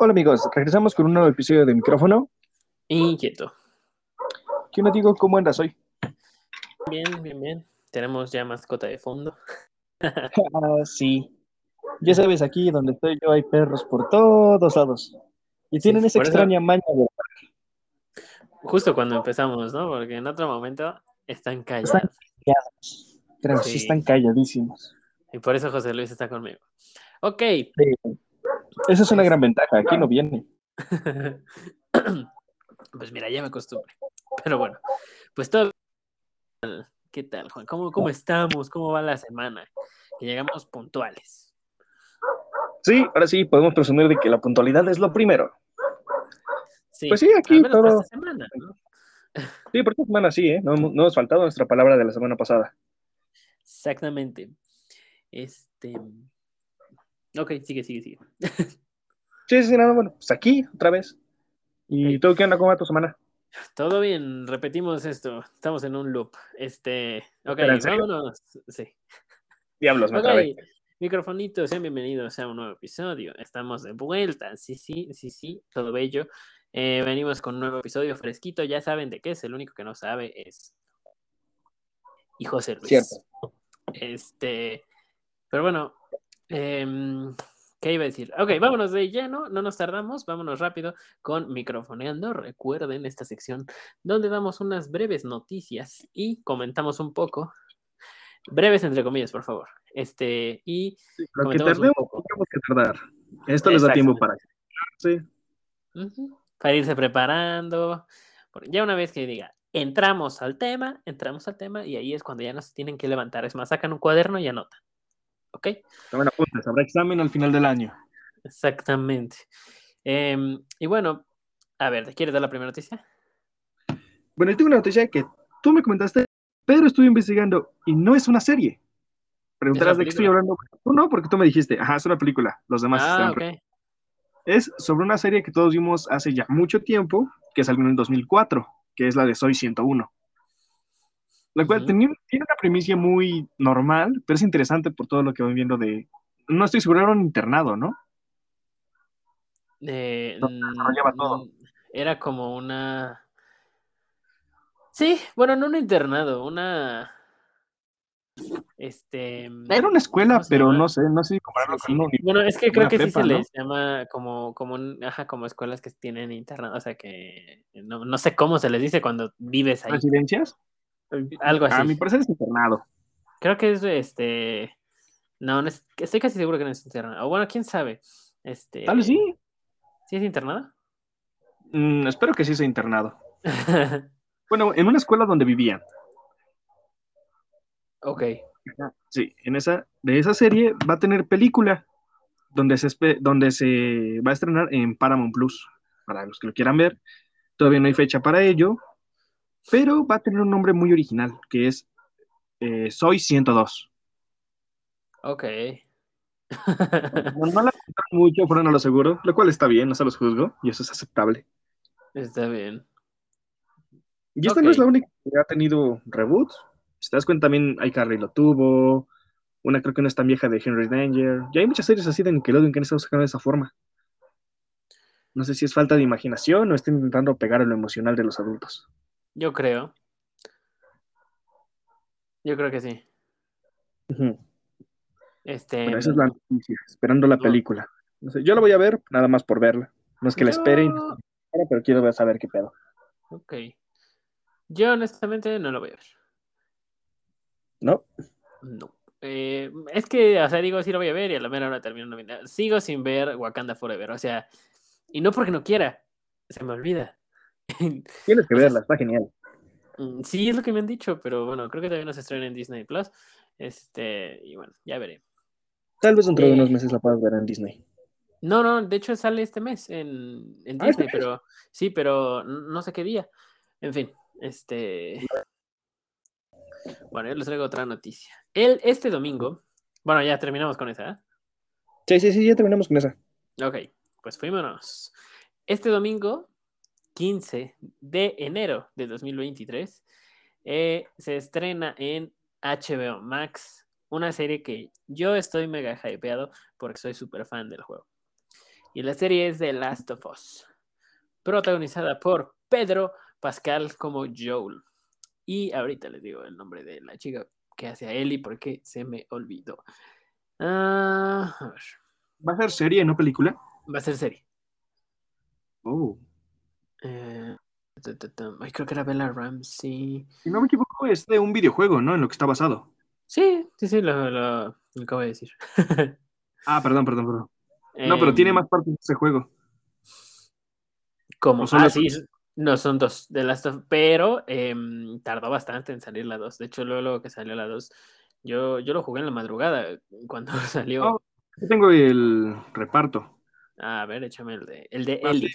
Hola amigos, regresamos con un nuevo episodio de micrófono. Inquieto. ¿Qué no digo cómo andas hoy? Bien, bien, bien. Tenemos ya mascota de fondo. ah, sí. Ya sabes, aquí donde estoy yo hay perros por todos lados. Y tienen esa extraña maña de... Justo cuando empezamos, ¿no? Porque en otro momento están callados. Están callados. Pero sí. están calladísimos. Y por eso José Luis está conmigo. Ok. Sí. Esa es una gran ventaja, aquí no viene. pues mira, ya me acostumbré. Pero bueno, pues todo. ¿Qué tal, Juan? ¿Cómo, ¿Cómo estamos? ¿Cómo va la semana? Que llegamos puntuales. Sí, ahora sí, podemos presumir de que la puntualidad es lo primero. Sí, pues sí, aquí todo. Semana, ¿no? Sí, por esta semana sí, ¿eh? No, no hemos faltado nuestra palabra de la semana pasada. Exactamente. Este. Ok, sigue, sigue, sigue. sí, sí, nada, bueno, pues aquí, otra vez. ¿Y todo qué anda? ¿Cómo va tu semana? Todo bien, repetimos esto. Estamos en un loop. Este, ok, vámonos. Sí. Diablos, me okay. Microfonitos, sean bienvenidos a un nuevo episodio. Estamos de vuelta. Sí, sí, sí, sí, todo bello. Eh, venimos con un nuevo episodio fresquito. Ya saben de qué es. El único que no sabe es. Y José Luis. Cierto. Este. Pero bueno, eh, ¿Qué iba a decir? Ok, vámonos de lleno, no nos tardamos, vámonos rápido con microfoneando. Recuerden esta sección donde damos unas breves noticias y comentamos un poco. Breves entre comillas, por favor. Este, y sí, lo que tardemos, tenemos que tardar. Esto les da tiempo para sí. Uh -huh. Para irse preparando. Ya una vez que diga, entramos al tema, entramos al tema, y ahí es cuando ya nos tienen que levantar. Es más, sacan un cuaderno y anotan. ¿Ok? Tomen apuntes, habrá examen al final del año. Exactamente. Eh, y bueno, a ver, ¿quieres dar la primera noticia? Bueno, yo tengo una noticia que tú me comentaste, pero estuve investigando y no es una serie. Preguntarás de qué estoy hablando. Tú no, porque tú me dijiste, ajá, es una película. Los demás ah, están. ok. Es sobre una serie que todos vimos hace ya mucho tiempo, que salió en el 2004, que es la de Soy 101. La cual uh -huh. tenía, tiene una premisa muy normal, pero es interesante por todo lo que van viendo de... No estoy seguro, era un internado, ¿no? Eh, no, todo. Era como una... Sí, bueno, no un internado, una... Este... Era una escuela, pero no sé, no sé si compararlo sí, con sí. Bueno, es que creo que prepa, sí se ¿no? les llama como, como, un, ajá, como escuelas que tienen internado, o sea que no, no sé cómo se les dice cuando vives ahí. ¿Residencias? Algo así. A mi parecer es internado. Creo que es este. No, no es... estoy casi seguro que no es internado. O bueno, quién sabe. Este... Tal vez sí. ¿Sí es internado? Mm, espero que sí sea internado. bueno, en una escuela donde vivían. Ok. Sí, en esa, de esa serie va a tener película donde se, donde se va a estrenar en Paramount Plus. Para los que lo quieran ver. Todavía no hay fecha para ello, pero va a tener un nombre muy original, que es eh, Soy 102. Ok. no, no la mucho, pero no lo seguro, lo cual está bien, no se los juzgo, y eso es aceptable. Está bien. Y esta okay. no es la única que ha tenido reboot. Si te das cuenta, también hay Carly lo tuvo, una creo que no es tan vieja de Henry Danger, y hay muchas series así de Nickelodeon que han estado sacando de esa forma. No sé si es falta de imaginación o está intentando pegar a lo emocional de los adultos. Yo creo. Yo creo que sí. Uh -huh. Este. Bueno, esa es la noticia, esperando la no. película. No sé, yo la voy a ver, nada más por verla. No es que yo... la espere, pero quiero saber qué pedo. Ok. Yo honestamente no lo voy a ver. ¿No? No. Eh, es que, o sea, digo, sí lo voy a ver y a la mera hora termino no Sigo sin ver Wakanda Forever, o sea, y no porque no quiera, se me olvida. Tienes que verla, está genial. Sí, es lo que me han dicho, pero bueno, creo que todavía no se estrena en Disney Plus. Este, y bueno, ya veré. Tal vez dentro eh, de unos meses la puedas ver en Disney. No, no, de hecho sale este mes en, en Disney, ah, pero sí, pero no sé qué día. En fin, este. Bueno, yo les traigo otra noticia. El, este domingo, bueno, ya terminamos con esa, ¿eh? Sí, sí, sí, ya terminamos con esa. Ok, pues fuímonos. Este domingo 15 de enero de 2023, eh, se estrena en HBO Max una serie que yo estoy mega hypeado porque soy súper fan del juego. Y la serie es The Last of Us, protagonizada por Pedro Pascal como Joel. Y ahorita les digo el nombre de la chica que hace a Ellie porque se me olvidó. Ah, a. ¿Va a ser serie, no película? Va a ser serie. Oh. Eh, ay, creo que era Bella Ramsey. Si no me equivoco, es de un videojuego, ¿no? En lo que está basado. Sí, sí, sí, lo, lo, lo acabo de decir. ah, perdón, perdón, perdón. No, pero tiene Em, más partes de ese juego. Como, ¿O solo ah, sí, no son dos de las dos, pero em, tardó bastante en salir la dos. De hecho, luego, luego que salió la dos, yo, yo lo jugué en la madrugada cuando salió. Oh, yo tengo el reparto. A ver, échame el de, el de Ah, Ellie.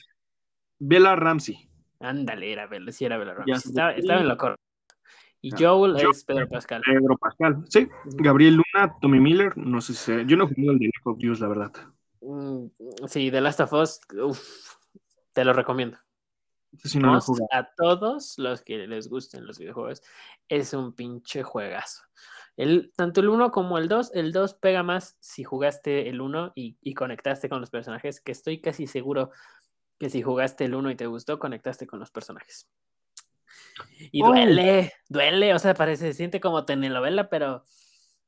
Bella Ramsey. Ándale, era Bella, sí era Bella Ramsey. Estaba, estaba en lo correcto. Y Ah, Joel Joel. es Pedro Pascal. Pedro Pascal. Sí. Gabriel Luna, Tommy Miller. No sé si. Yo no jugué el de Left of Us, la verdad. Mm, Sí, The Last of Us, te lo recomiendo. Sí no lo a todos los que les gusten los videojuegos, es un pinche juegazo. El, tanto el 1 como el 2, el 2 pega más si jugaste el 1 y, y conectaste con los personajes, que estoy casi seguro que si jugaste el 1 y te gustó, conectaste con los personajes. Y Oh. duele, duele, o sea, parece, se siente como telenovela, pero,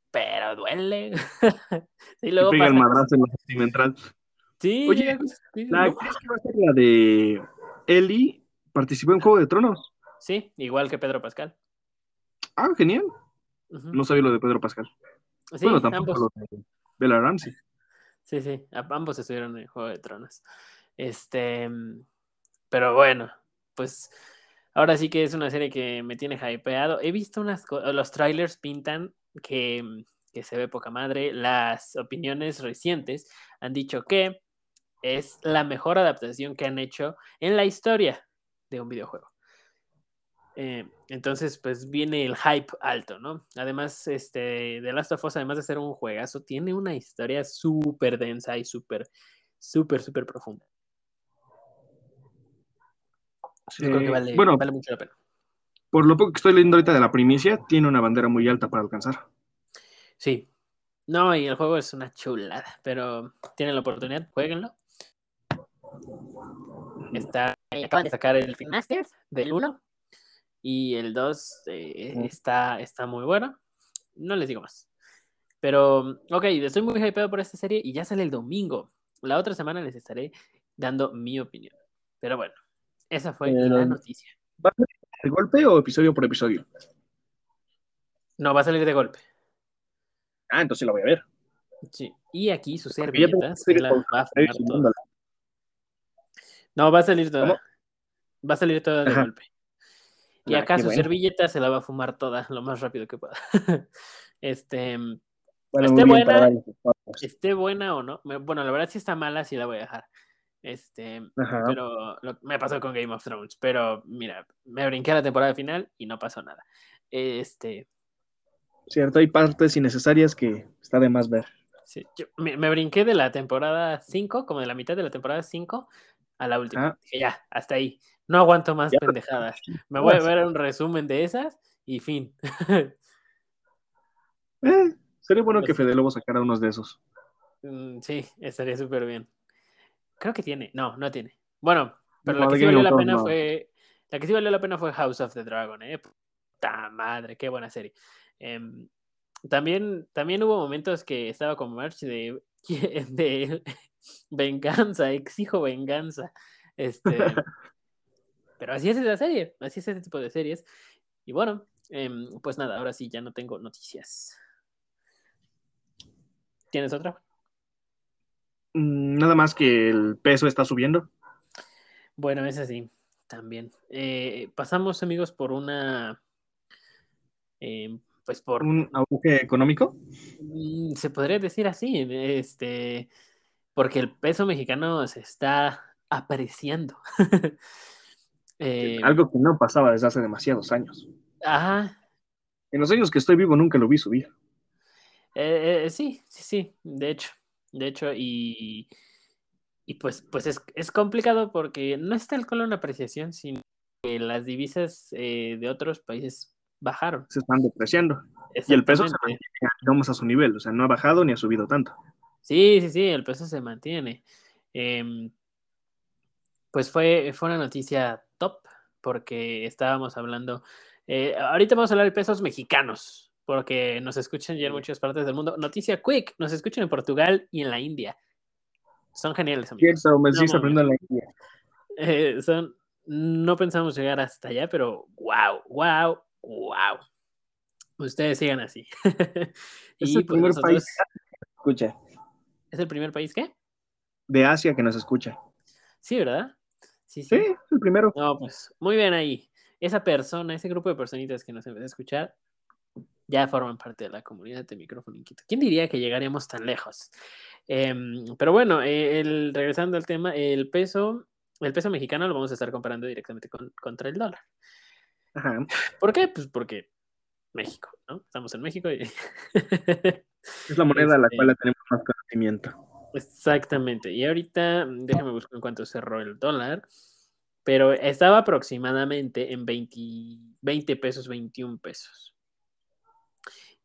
pero duele. y luego pega el madrazo en la sentimental. Sí, Oye, La "No". que va a ser la de Ellie participó en Juego de Tronos. Sí, igual que Pedro Pascal. Ah, genial. No sabía lo de Pedro Pascal. Sí, bueno, tampoco ambos. lo de Bella Ramsey. Sí, sí, ambos estuvieron en Juego de Tronos. Este, pero bueno, pues ahora sí que es una serie que me tiene hypeado. He visto unas co- los trailers pintan que, que se ve poca madre. Las opiniones recientes han dicho que es la mejor adaptación que han hecho en la historia de un videojuego. Eh, entonces, pues viene el hype alto, ¿no? Además, este, The Last of Us, además de ser un juegazo, tiene una historia súper densa y súper, súper, súper profunda. Yo creo que Eh, vale, bueno, vale mucho la pena. por lo poco que estoy leyendo ahorita de la primicia, tiene una bandera muy alta para alcanzar. Sí. No, y el juego es una chulada, pero tienen la oportunidad, jueguenlo. Está, acaban de sacar el Fin Masters del 1 y el 2 eh, está, está muy bueno. No les digo más. Pero, ok, estoy muy hypeado por esta serie y ya sale el domingo. La otra semana les estaré dando mi opinión. Pero bueno, esa fue Eh, la noticia. ¿Va a ser de golpe o episodio por episodio? No, va a salir de golpe. Ah, entonces la voy a ver. Sí. Y aquí sus servilletas. No, va a salir toda. ¿Cómo? Va a salir toda de Ajá. golpe. Y Ah, acá su bueno. servilleta se la va a fumar toda lo más rápido que pueda. este, Bueno, Esté buena. esté buena o no. Bueno, la verdad si está mala, sí la voy a dejar. Este, Ajá. pero lo- me pasó con Game of Thrones. Pero mira, me brinqué a la temporada final y no pasó nada. Este, Cierto, hay partes innecesarias que está de más ver. sí, yo me, me brinqué de la temporada 5, como de la mitad de la temporada 5 a la última. Ah. Dije, ya, hasta ahí. No aguanto más Ya. pendejadas. Me voy a ver un resumen de esas y fin. Eh, sería bueno Pues que. Fede Lobo sacara unos de esos. Mm, sí, estaría súper bien. Creo que tiene. No, no tiene. Bueno, pero No, la que sí valió la pena no. fue. La que sí valió la pena fue House of the Dragon, ¿eh? Puta madre, qué buena serie. Em, también, también hubo momentos que estaba con March de, de venganza, exijo venganza. Este, pero así es esa serie, así es ese tipo de series. Y bueno, em, pues nada, ahora sí ya no tengo noticias. ¿Tienes otra? Mm, Nada más que el peso está subiendo. Bueno, es así, también. Eh, pasamos, amigos, por una, eh, pues por, Un auge económico. mm, se podría decir así, este, porque el peso mexicano se está apreciando. Eh, Algo que no pasaba desde hace demasiados años. ajá, En los años que estoy vivo nunca lo vi subir. eh, sí, sí, sí, de hecho, de hecho, y, y pues, pues es, es complicado porque no es tal cual una apreciación, sino que las divisas eh, de otros países bajaron. Se están depreciando. Y el peso se mantiene, digamos, a su nivel. O sea, no ha bajado ni ha subido tanto. Sí, sí, sí, el peso se mantiene. Em, pues fue, fue una noticia top porque estábamos hablando, eh, ahorita vamos a hablar de pesos mexicanos, porque nos escuchan ya en muchas partes del mundo. Noticia quick, nos escuchan en Portugal y en la India. Son geniales, amigos. Cierto, me estoy aprendiendo en la India. Eh, son, no pensamos llegar hasta allá, pero wow, wow, wow. Ustedes sigan así. es el pues primer país que nos escucha. ¿Es el primer país qué? De Asia que nos escucha. Sí, ¿verdad? Sí, sí. sí el primero. No, pues muy bien ahí. Esa persona, ese grupo de personitas que nos empezó a escuchar, ya forman parte de la comunidad de Micrófono Inquieto. ¿Quién diría que llegaríamos tan lejos? Em, pero bueno, eh, el, regresando al tema, el peso, el peso mexicano lo vamos a estar comparando directamente contra el dólar. Ajá. ¿Por qué? Pues porque México, ¿no? Estamos en México y... es la moneda a la cual tenemos más conocimiento. Exactamente. Y ahorita, déjame buscar en cuánto cerró el dólar, pero estaba aproximadamente en 20, pesos, 21 pesos.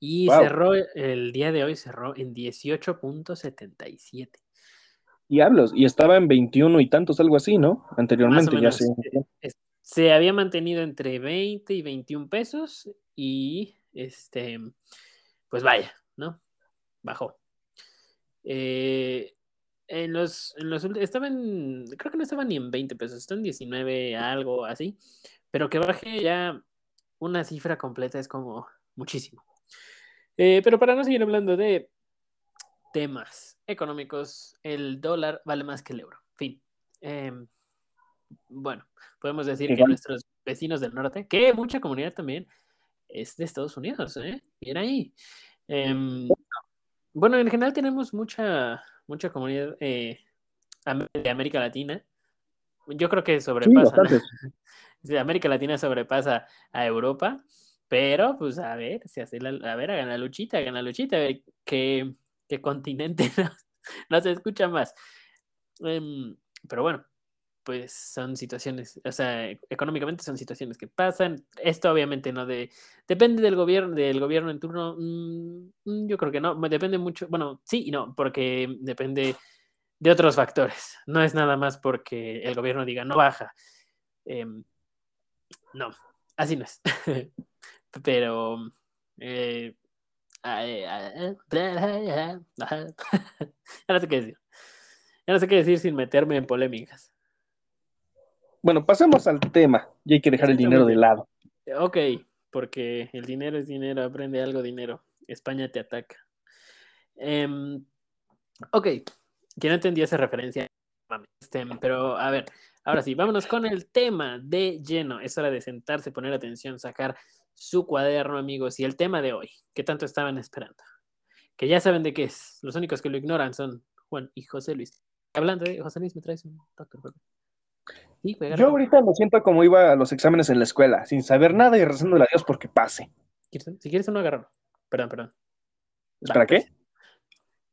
Y cerró, el día de hoy cerró en 18.77. Diablos, y estaba en 21 y tantos, algo así, ¿no? Anteriormente ya Se había mantenido entre 20 y 21 pesos y este, pues vaya, ¿no? Bajó. Eh, en los, en los estaban, creo que no estaban ni en 20 pesos, están en 19, algo así, pero que baje ya una cifra completa es como muchísimo. Eh, pero para no seguir hablando de temas económicos, el dólar vale más que el euro. Fin. Em, bueno, podemos decir que nuestros vecinos del norte, que mucha comunidad también es de Estados Unidos, ¿eh? Bien ahí. Em, bueno, en general tenemos mucha, mucha comunidad eh, de América Latina. Yo creo que sobrepasa. América Latina sobrepasa a Europa, pero pues a ver, se hace la, a ver, hagan luchita, hagan la luchita, a ver qué, continente no, se escucha más. Em, pero bueno, pues son situaciones, o sea, económicamente son situaciones que pasan. Esto obviamente no de, depende del gobierno, del gobierno en turno. Mm, mm, yo creo que no, depende mucho, bueno, sí y no, porque depende de otros factores. No es nada más porque el gobierno diga no baja. Em, no, así no es. Pero eh, ya no sé qué decir. Ya no sé qué decir sin meterme en polémicas. Bueno, pasemos al tema. Y hay que dejar el dinero de lado. Ok, porque el dinero es dinero, aprende algo dinero. España te ataca. Em, ok, que no entendí esa referencia. Este, pero a ver, ahora sí, vámonos con el tema de lleno. Es hora de sentarse, poner atención, sacar su cuaderno, amigos. Y el tema de hoy, ¿qué tanto estaban esperando? Que ya saben de qué es. Los únicos que lo ignoran son Juan y José Luis. Hablando de José Luis, me traes un doctor. Yo ahorita me siento como iba a los exámenes en la escuela, sin saber nada y rezándole a Dios porque pase. Si quieres uno, agárralo. Perdón, perdón. ¿Para qué?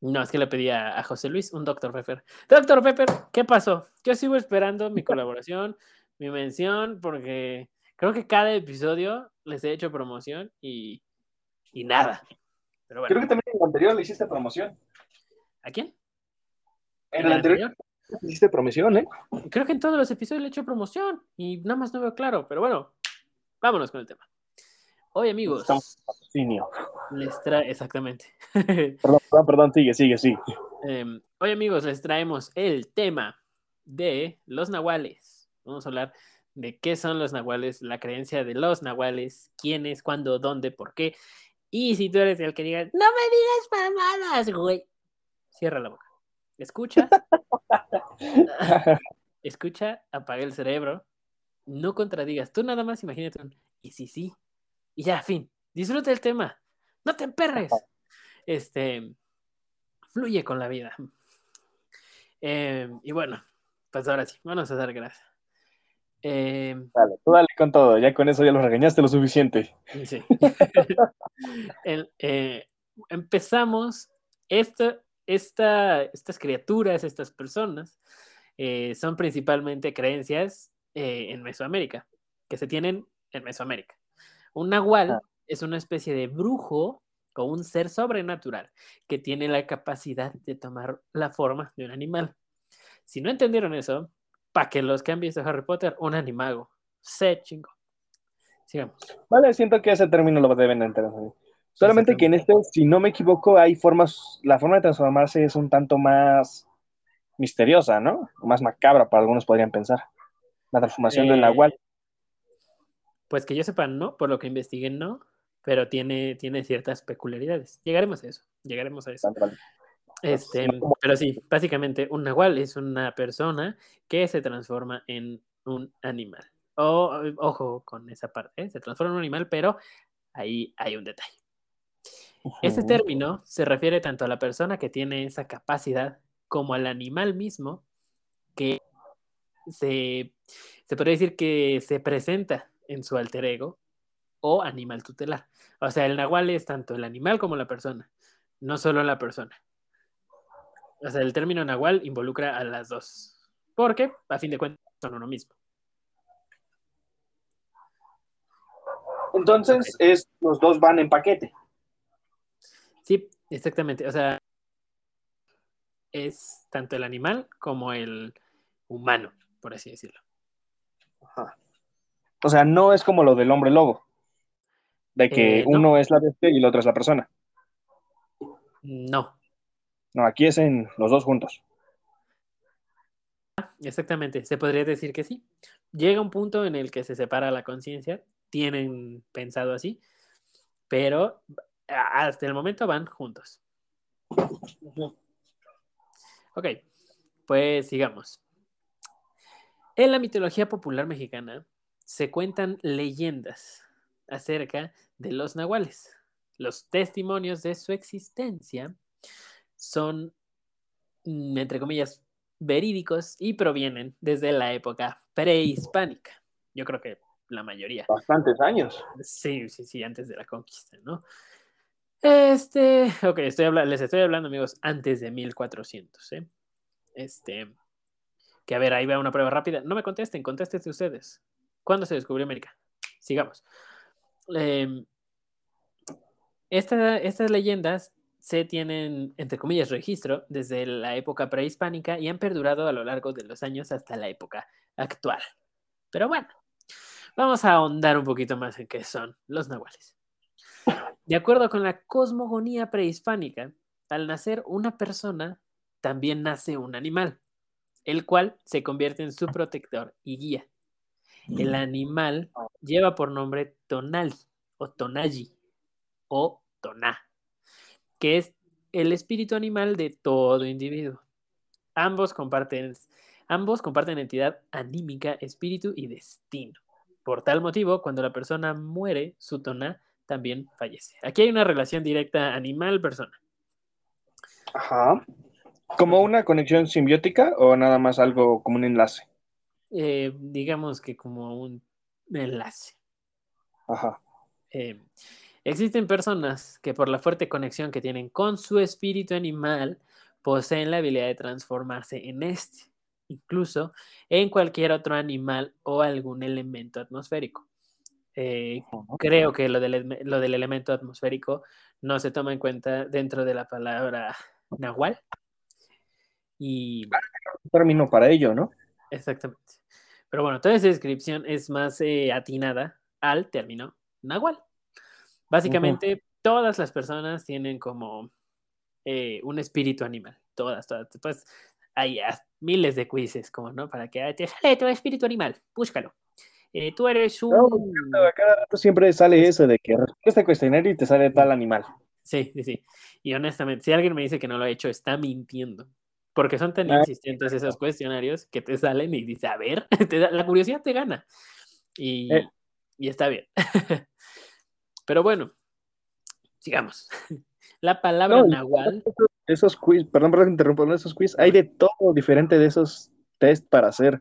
No, es que le pedí a, José Luis un Dr. Pepper. Doctor Pepper, ¿qué pasó? Yo sigo esperando mi colaboración, mi mención, porque creo que cada episodio les he hecho promoción y, y nada. Pero bueno. Creo que también en el anterior le hiciste promoción. ¿A quién? En, el, anterior? Hiciste promoción, ¿eh? Creo que en todos los episodios le he hecho promoción y nada más no veo claro, pero bueno, vámonos con el tema. Hoy, amigos. Estamos les trae, exactamente. Perdón, perdón, perdón, sigue, sigue, sigue. Em, hoy, amigos, les traemos el tema de los nahuales. Vamos a hablar de qué son los nahuales, la creencia de los nahuales, quiénes, cuándo, dónde, por qué. Y si tú eres el que diga, no me digas mamadas, güey, cierra la boca. Escucha. escucha, apaga el cerebro. No contradigas. Tú nada más imagínate un y sí, sí. Y ya, fin. Disfruta el tema. No te emperres. Este. Fluye con la vida. Em, y bueno, pues ahora sí, vamos a dar gracias. Em, dale, tú dale con todo, ya con eso ya lo regañaste lo suficiente. Sí. Eh, empezamos esto estas criaturas, estas personas, eh, son principalmente creencias eh, en Mesoamérica, que se tienen en Mesoamérica. Un nahual ah. es una especie de brujo o un ser sobrenatural que tiene la capacidad de tomar la forma de un animal. Si no entendieron eso, para que los que han visto Harry Potter, un animago. Se chingo. Sigamos. Vale, siento que ese término lo deben entender. Solamente que en este, si no me equivoco, hay formas, la forma de transformarse es un tanto más misteriosa, ¿no? Más macabra, para algunos podrían pensar. La transformación del Nahual. Eh, pues que yo sepa, no, por lo que investigué, no, pero tiene, tiene ciertas peculiaridades. Llegaremos a eso, llegaremos a eso. Este, pero sí, básicamente un nahual es una persona que se transforma en un animal. O, ojo con esa parte, ¿eh? se transforma en un animal, pero ahí hay un detalle. Ese término se refiere tanto a la persona que tiene esa capacidad como al animal mismo que se, se podría decir que se presenta en su alter ego o animal tutelar. O sea, el nahual es tanto el animal como la persona, no solo la persona. O sea, el término nahual involucra a las dos, porque a fin de cuentas son uno mismo. Entonces, es, los dos van en paquete. Sí, exactamente. O sea, es tanto el animal como el humano, por así decirlo. O sea, no es como lo del hombre lobo, de que eh, uno es la bestia y el otro es la persona. No. No, aquí es en los dos juntos. Exactamente, se podría decir que sí. Llega un punto en el que se separa la conciencia, tienen pensado así, pero hasta el momento van juntos. Ok, pues sigamos. En la mitología popular mexicana, se cuentan leyendas acerca de los nahuales. Los testimonios de su existencia son, mm, entre comillas, verídicos y provienen desde la época prehispánica. Yo creo que la mayoría. Bastantes años. Sí, sí, sí, antes de la conquista, ¿no? Este, ok, estoy les estoy hablando, amigos, antes de 1400, ¿eh? Este, que a ver, ahí va una prueba rápida. No me contesten, contéstense ustedes. ¿Cuándo se descubrió América? Sigamos. Em, estas leyendas se tienen, entre comillas, registro desde la época prehispánica y han perdurado a lo largo de los años hasta la época actual. Pero bueno, vamos a ahondar un poquito más en qué son los nahuales. De acuerdo con la cosmogonía prehispánica, al nacer una persona, también nace un animal, el cual se convierte en su protector y guía. El animal lleva por nombre Tonal o Tonaji o Toná, que es el espíritu animal de todo individuo. Ambos comparten, ambos comparten entidad anímica, espíritu y destino. Por tal motivo, cuando la persona muere, su Toná también fallece. Aquí hay una relación directa animal-persona. Ajá. ¿Como una conexión simbiótica o nada más algo como un enlace? Eh, digamos que como un enlace. Ajá. Eh, existen personas que por la fuerte conexión que tienen con su espíritu animal poseen la habilidad de transformarse en este, incluso en cualquier otro animal o algún elemento atmosférico. Eh, creo que lo del, lo del elemento atmosférico no se toma en cuenta dentro de la palabra nahual. Y... término para ello, ¿no? Exactamente. Pero bueno, toda esa descripción es más eh, atinada al término nahual. Básicamente, todas las personas tienen como eh, un espíritu animal. Todas, todas. Pues hay miles de quizzes, como, ¿no? Para que te sale tu espíritu animal, búscalo. Eh, tú eres un. No, cada rato siempre sale eso de que este cuestionario y te sale tal animal. Sí, sí, sí. Y honestamente, si alguien me dice que no lo ha hecho, está mintiendo. Porque son tan insistentes esos cuestionarios que te salen y dices, a ver, la curiosidad te gana. Y, eh. y está bien. Pero bueno, sigamos. La palabra nahual. Esos quiz, perdón por interrumpir, esos quiz, hay de todo diferente de esos test para hacer.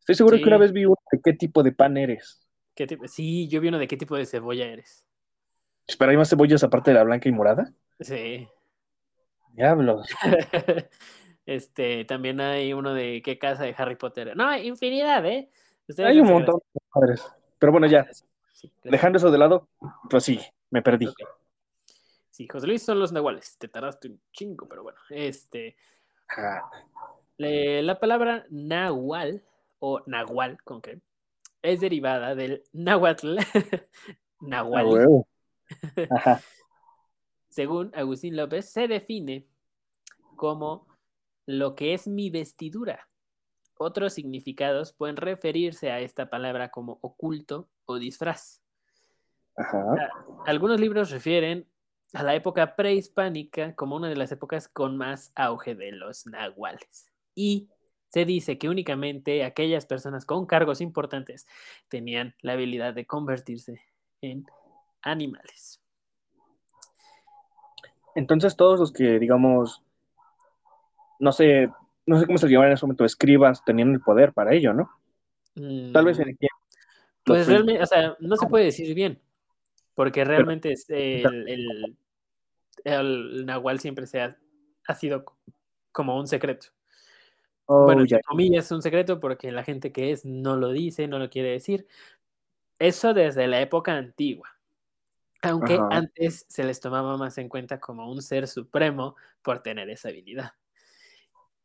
Estoy seguro que una vez vi uno de qué tipo de pan eres. ¿Qué Sí, yo vi uno de qué tipo de cebolla eres. Espera, ¿hay más cebollas aparte de la blanca y morada? Sí. Diablos. Este, también hay uno de qué casa de Harry Potter. No, infinidad, ¿eh? hay un montón de padres. Pero bueno, ya. Dejando eso de lado, pues sí, me perdí. Sí, José Luis son los nahuales. Te tardaste un chingo, pero bueno. Este. la palabra nahual o nahual, con qué, es derivada del náhuatl. nahual. Según Agustín López, se define como lo que es mi vestidura. Otros significados pueden referirse a esta palabra como oculto o disfraz. Algunos libros refieren a la época prehispánica como una de las épocas con más auge de los nahuales. Y se dice que únicamente aquellas personas con cargos importantes tenían la habilidad de convertirse en animales. Entonces todos los que, digamos, no sé, no sé cómo se llamaban en ese momento, escribas, tenían el poder para ello, ¿no? Tal vez en el tiempo. Pues realmente, o sea, no se puede decir bien, porque realmente es el, el, Nahual siempre se ha, sido como un secreto. Oh, bueno, ya. comillas es un secreto porque la gente que es no lo dice, no lo quiere decir. Eso desde la época antigua. Aunque antes se les tomaba más en cuenta como un ser supremo por tener esa habilidad.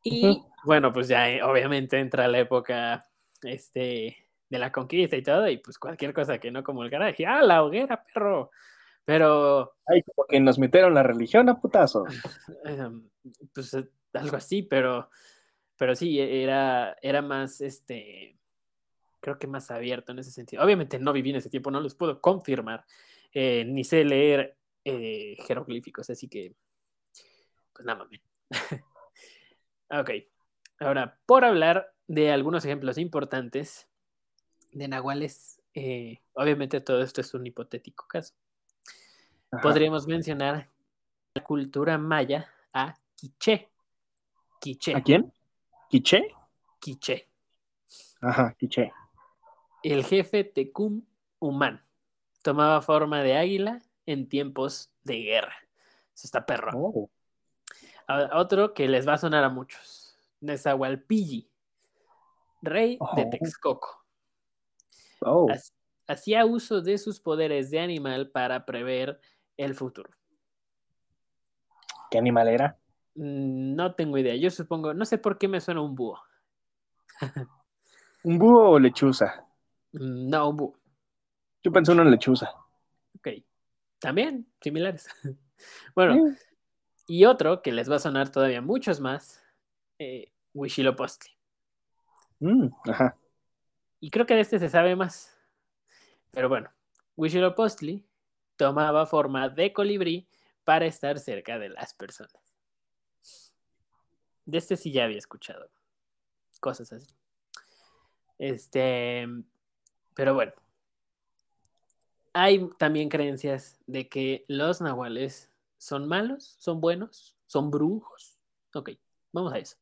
Y bueno, pues ya eh, obviamente entra la época este, de la conquista y todo, y pues cualquier cosa que no como el garaje, ¡ah, la hoguera, perro! Pero. Ay, como que nos metieron la religión a putazo. Em, pues eh, algo así, pero. Pero sí, e, era, era más este. Creo que más abierto en ese sentido. Obviamente no viví en ese tiempo, no los puedo confirmar. Eh, ni sé leer eh, jeroglíficos, así que. Pues nada, mami. ok. Ahora, por hablar de algunos ejemplos importantes de nahuales, obviamente todo esto es un hipotético caso podríamos mencionar la cultura maya a Quiché. Quiché. ¿A quién? ¿Quiché? Quiché. Ajá, Quiché. El jefe Tecum Humán tomaba forma de águila en tiempos de guerra. Eso está perro. Oh. otro que les va a sonar a muchos. Nezahualpilli, rey de oh. Texcoco. Oh. Hacía uso de sus poderes de animal para prever el futuro. ¿Qué animal era? Mm, no tengo idea. Yo supongo, no sé por qué me suena un búho. ¿Un búho o lechuza? Mm, no, un búho. Yo pensé en una lechuza. Ok. También, similares. bueno, y otro que les va a sonar todavía muchos más, eh. Mm, ajá. Y creo que de este se sabe más. Pero bueno, Huitzilopochtli tomaba forma de colibrí para estar cerca de las personas. De este sí ya había escuchado cosas así. Este, pero bueno. Hay también creencias de que los nahuales son malos, son buenos, son brujos. Ok, vamos a eso.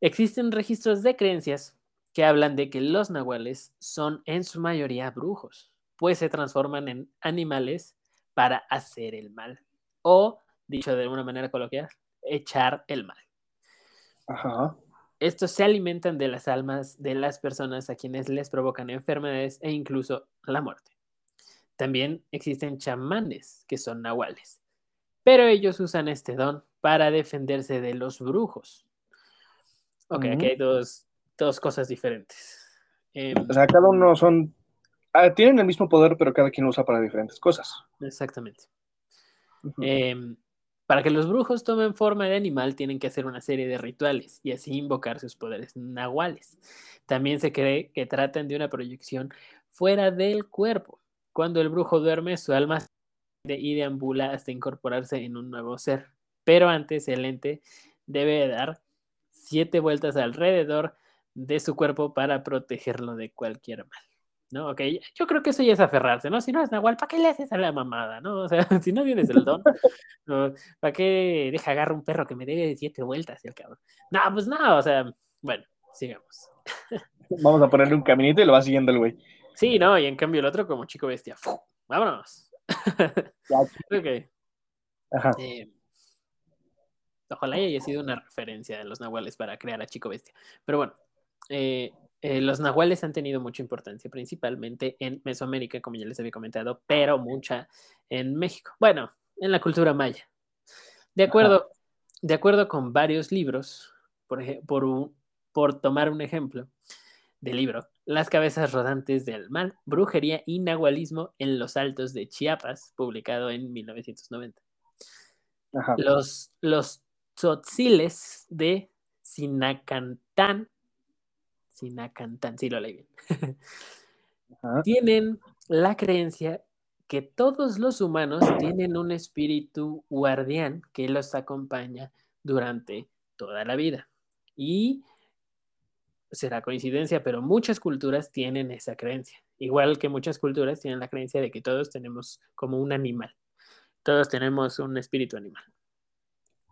Existen registros de creencias que hablan de que los nahuales son en su mayoría brujos pues se transforman en animales para hacer el mal. O, dicho de una manera coloquial, echar el mal. Ajá. Estos se alimentan de las almas de las personas a quienes les provocan enfermedades e incluso la muerte. También existen chamanes que son nahuales, pero ellos usan este don para defenderse de los brujos. Ok, aquí hay dos, cosas diferentes. Em, o sea, cada uno son Ah, tienen el mismo poder, pero cada quien lo usa para diferentes cosas. Exactamente. Em, para que los brujos tomen forma de animal, tienen que hacer una serie de rituales y así invocar sus poderes nahuales. También se cree que tratan de una proyección fuera del cuerpo. Cuando el brujo duerme, su alma y deambula hasta incorporarse en un nuevo ser. Pero antes, el ente debe dar siete vueltas alrededor de su cuerpo para protegerlo de cualquier mal. ¿no? Ok, yo creo que eso ya es aferrarse, ¿no? Si no es Nahual, ¿para qué le haces a la mamada, no? O sea, si no tienes el don, ¿para qué deja agarrar un perro que me dé siete vueltas el cabrón? No, pues no, o sea, bueno, sigamos. Vamos a ponerle un caminito y lo va siguiendo el güey. Sí, no, y en cambio el otro como chico bestia, vámonos. ok. Ajá. Eh, ojalá haya sido una referencia de los nahuales para crear a Chico Bestia. Pero bueno, eh, eh, los nahuales han tenido mucha importancia, principalmente en Mesoamérica, como ya les había comentado, pero mucha en México. Bueno, en la cultura maya. De acuerdo, de acuerdo con varios libros, por, por, por tomar un ejemplo del libro, Las cabezas rodantes del mal, brujería y nahualismo en los altos de Chiapas, publicado en 1990. Los, los tzotziles de Sinacantán, Sinacantán, sí lo leí bien, tienen la creencia que todos los humanos tienen un espíritu guardián que los acompaña durante toda la vida. Y será coincidencia, pero muchas culturas tienen esa creencia. Igual que muchas culturas tienen la creencia de que todos tenemos como un animal. Todos tenemos un espíritu animal.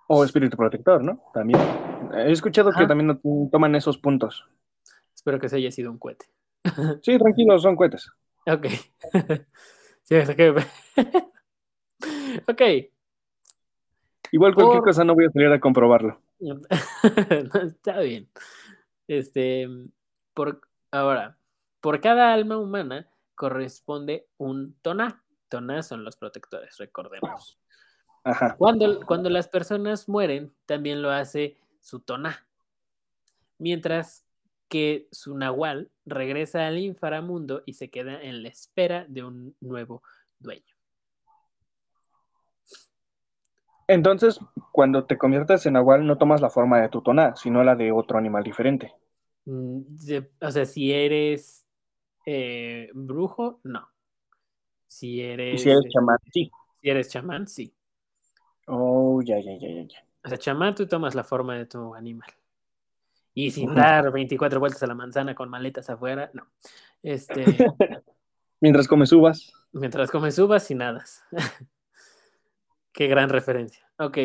O espíritu protector, ¿no? También. He escuchado que también toman esos puntos. Espero que se haya sido un cohete. Sí, tranquilo, son cohetes. Ok. sí, que... ok. Igual cualquier cosa no voy a salir a comprobarlo. está bien. Este, por ahora, por cada alma humana corresponde un toná. Toná son los protectores, recordemos. Ajá. Cuando, cuando las personas mueren, también lo hace su toná. Mientras que su nahual regresa al inframundo y se queda en la espera de un nuevo dueño. Entonces, cuando te conviertes en nahual, no tomas la forma de tu toná, sino la de otro animal diferente. Mm, o sea, si eres eh, brujo, no. Si eres. si eres chamán, sí. Si eres chamán, sí. Oh, ya, ya, ya, ya. O sea, chamán, tú tomas la forma de tu animal. Y sin dar 24 vueltas a la manzana con maletas afuera, no. Este. mientras comes uvas. Mientras comes uvas y nadas. Qué gran referencia. Ok.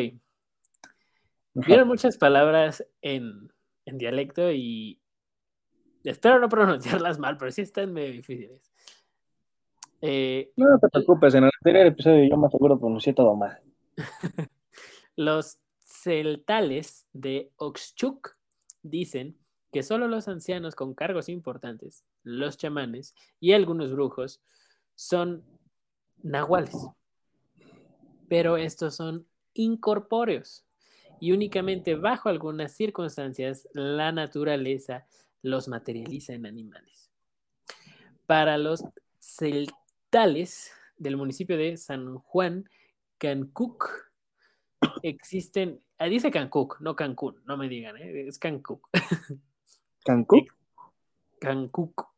Vieron muchas palabras en, en dialecto y espero no pronunciarlas mal, pero sí están medio difíciles. Eh, no te preocupes, en el anterior episodio yo más seguro pronuncié todo mal. los celtales de Oxchuk dicen que solo los ancianos con cargos importantes, los chamanes y algunos brujos son nahuales pero estos son incorpóreos y únicamente bajo algunas circunstancias la naturaleza los materializa en animales. Para los celtales del municipio de San Juan, Cancuc, existen, ah, dice Cancuc, no Cancún, no me digan, ¿eh? es Cancuc. ¿Cancuc? Cancuc.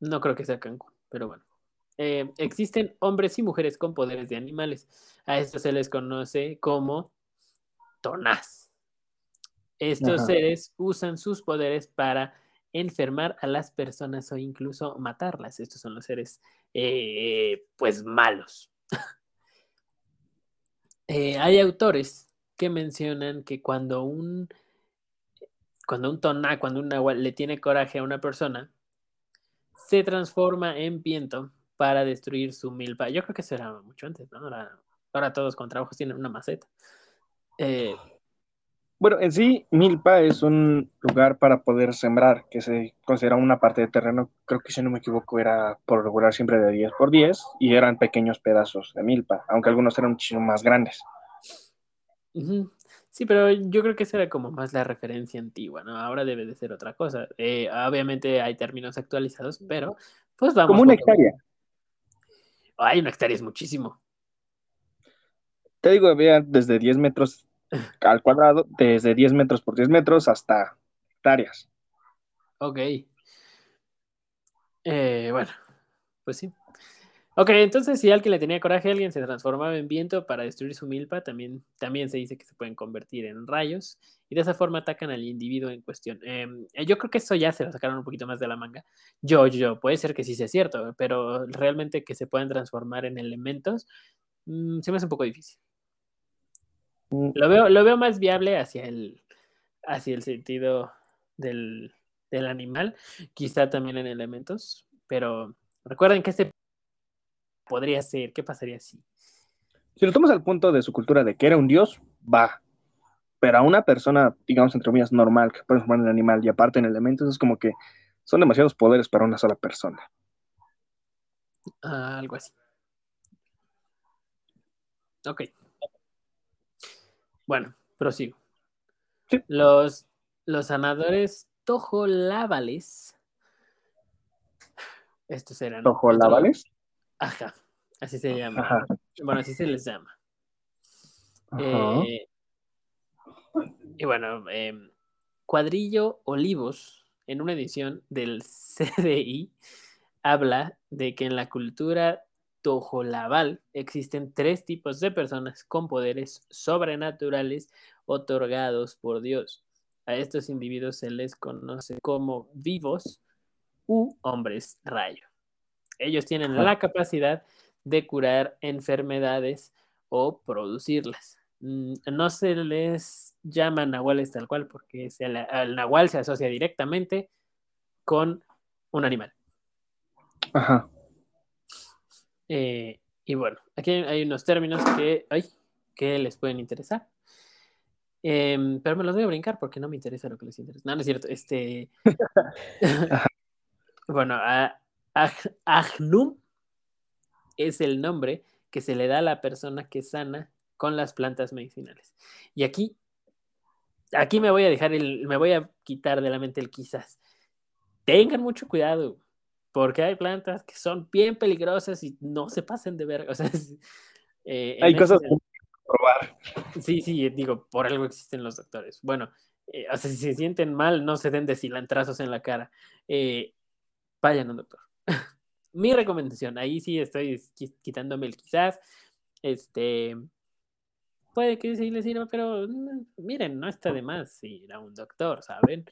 No creo que sea Cancún, pero bueno. Eh, existen hombres y mujeres con poderes de animales. A esto se les conoce como tonás. Estos seres usan sus poderes para enfermar a las personas o incluso matarlas. Estos son los seres, eh, pues, malos. Eh, hay autores que mencionan que cuando un, cuando un toná, cuando un agua le tiene coraje a una persona, se transforma en viento para destruir su milpa. Yo creo que será mucho antes, ¿no? Ahora, todos con trabajos tienen una maceta. Eh, bueno, en sí, milpa es un lugar para poder sembrar, que se considera una parte de terreno, creo que si no me equivoco era por regular siempre de 10 por 10 y eran pequeños pedazos de milpa, aunque algunos eran muchísimo más grandes. Sí, pero yo creo que esa era como más la referencia antigua, ¿no? Ahora debe de ser otra cosa. Eh, obviamente hay términos actualizados, pero pues vamos. Como una hectárea. Ay, una hectárea es muchísimo. Te digo, había desde 10 metros al cuadrado, desde 10 metros por 10 metros hasta hectáreas. Ok. Eh, bueno, pues sí. Ok, entonces si alguien le tenía coraje, alguien se transformaba en viento para destruir su milpa, también, también se dice que se pueden convertir en rayos y de esa forma atacan al individuo en cuestión. Em, eh, yo creo que eso ya se lo sacaron un poquito más de la manga. Yo, yo, puede ser que sí sea cierto, pero realmente que se puedan transformar en elementos mm, se me hace un poco difícil. Mm. Lo veo, lo veo más viable hacia el, hacia el sentido del, del animal, quizá también en elementos, pero recuerden que este podría ser? ¿Qué pasaría si? Si lo tomas al punto de su cultura de que era un dios, va. Pero a una persona, digamos, entre comillas, normal, que puede transformar en animal y aparte en elementos, es como que son demasiados poderes para una sola persona. Ah, algo así. Ok. Bueno, prosigo. Los, los sanadores tojolávales. Estos eran. ¿Tojolávales? Ajá, así se llama. Bueno, así se les llama. Eh, y bueno, em, Cuadrillo Olivos, en una edición del CDI, habla de que en la cultura tojolabal existen tres tipos de personas con poderes sobrenaturales otorgados por Dios. A estos individuos se les conoce como vivos u hombres rayo. Ellos tienen la capacidad de curar enfermedades o producirlas. Mm, no se les llama nahuales tal cual porque el nahual se asocia directamente con un animal. Ajá. Eh, y bueno, aquí hay unos términos que, que les pueden interesar. Em, pero me los voy a brincar porque no me interesa lo que les interesa. No, no es cierto. Este. bueno, Agnum es el nombre que se le da a la persona que sana con las plantas medicinales. Y aquí, aquí me voy a dejar el, me voy a quitar de la mente el quizás. Tengan mucho cuidado, porque hay plantas que son bien peligrosas y no se pasen de verga. O sea, eh, hay cosas que probar. Sí, sí, digo, por algo existen los doctores. Bueno, eh, o sea, si se sienten mal, no se den de cilantrazos en la cara. Eh, vayan a un doctor. Mi recomendación, ahí sí estoy quitándome el quizás. Este, puede que sí les sirva, pero mm, miren, no está de más ir a un doctor, ¿saben?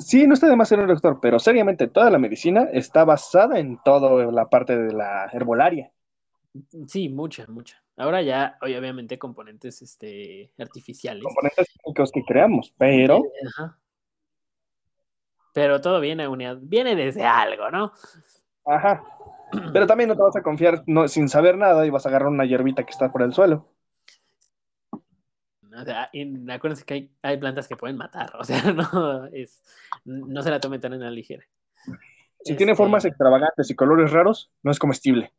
Sí, no está de más ser un doctor, pero seriamente toda la medicina está basada en toda la parte de la herbolaria. Sí, mucha, mucha. Ahora ya, obviamente, componentes este, artificiales. Componentes químicos que creamos, pero. Eh, ajá. Pero todo viene unidad, viene desde algo, ¿no? Ajá. Pero también no te vas a confiar no, sin saber nada y vas a agarrar una hierbita que está por el suelo. O sea, acuérdense que hay, plantas que pueden matar, o sea, no, es, no se la tomen tan en la ligera. Si tiene este formas extravagantes y colores raros, no es comestible.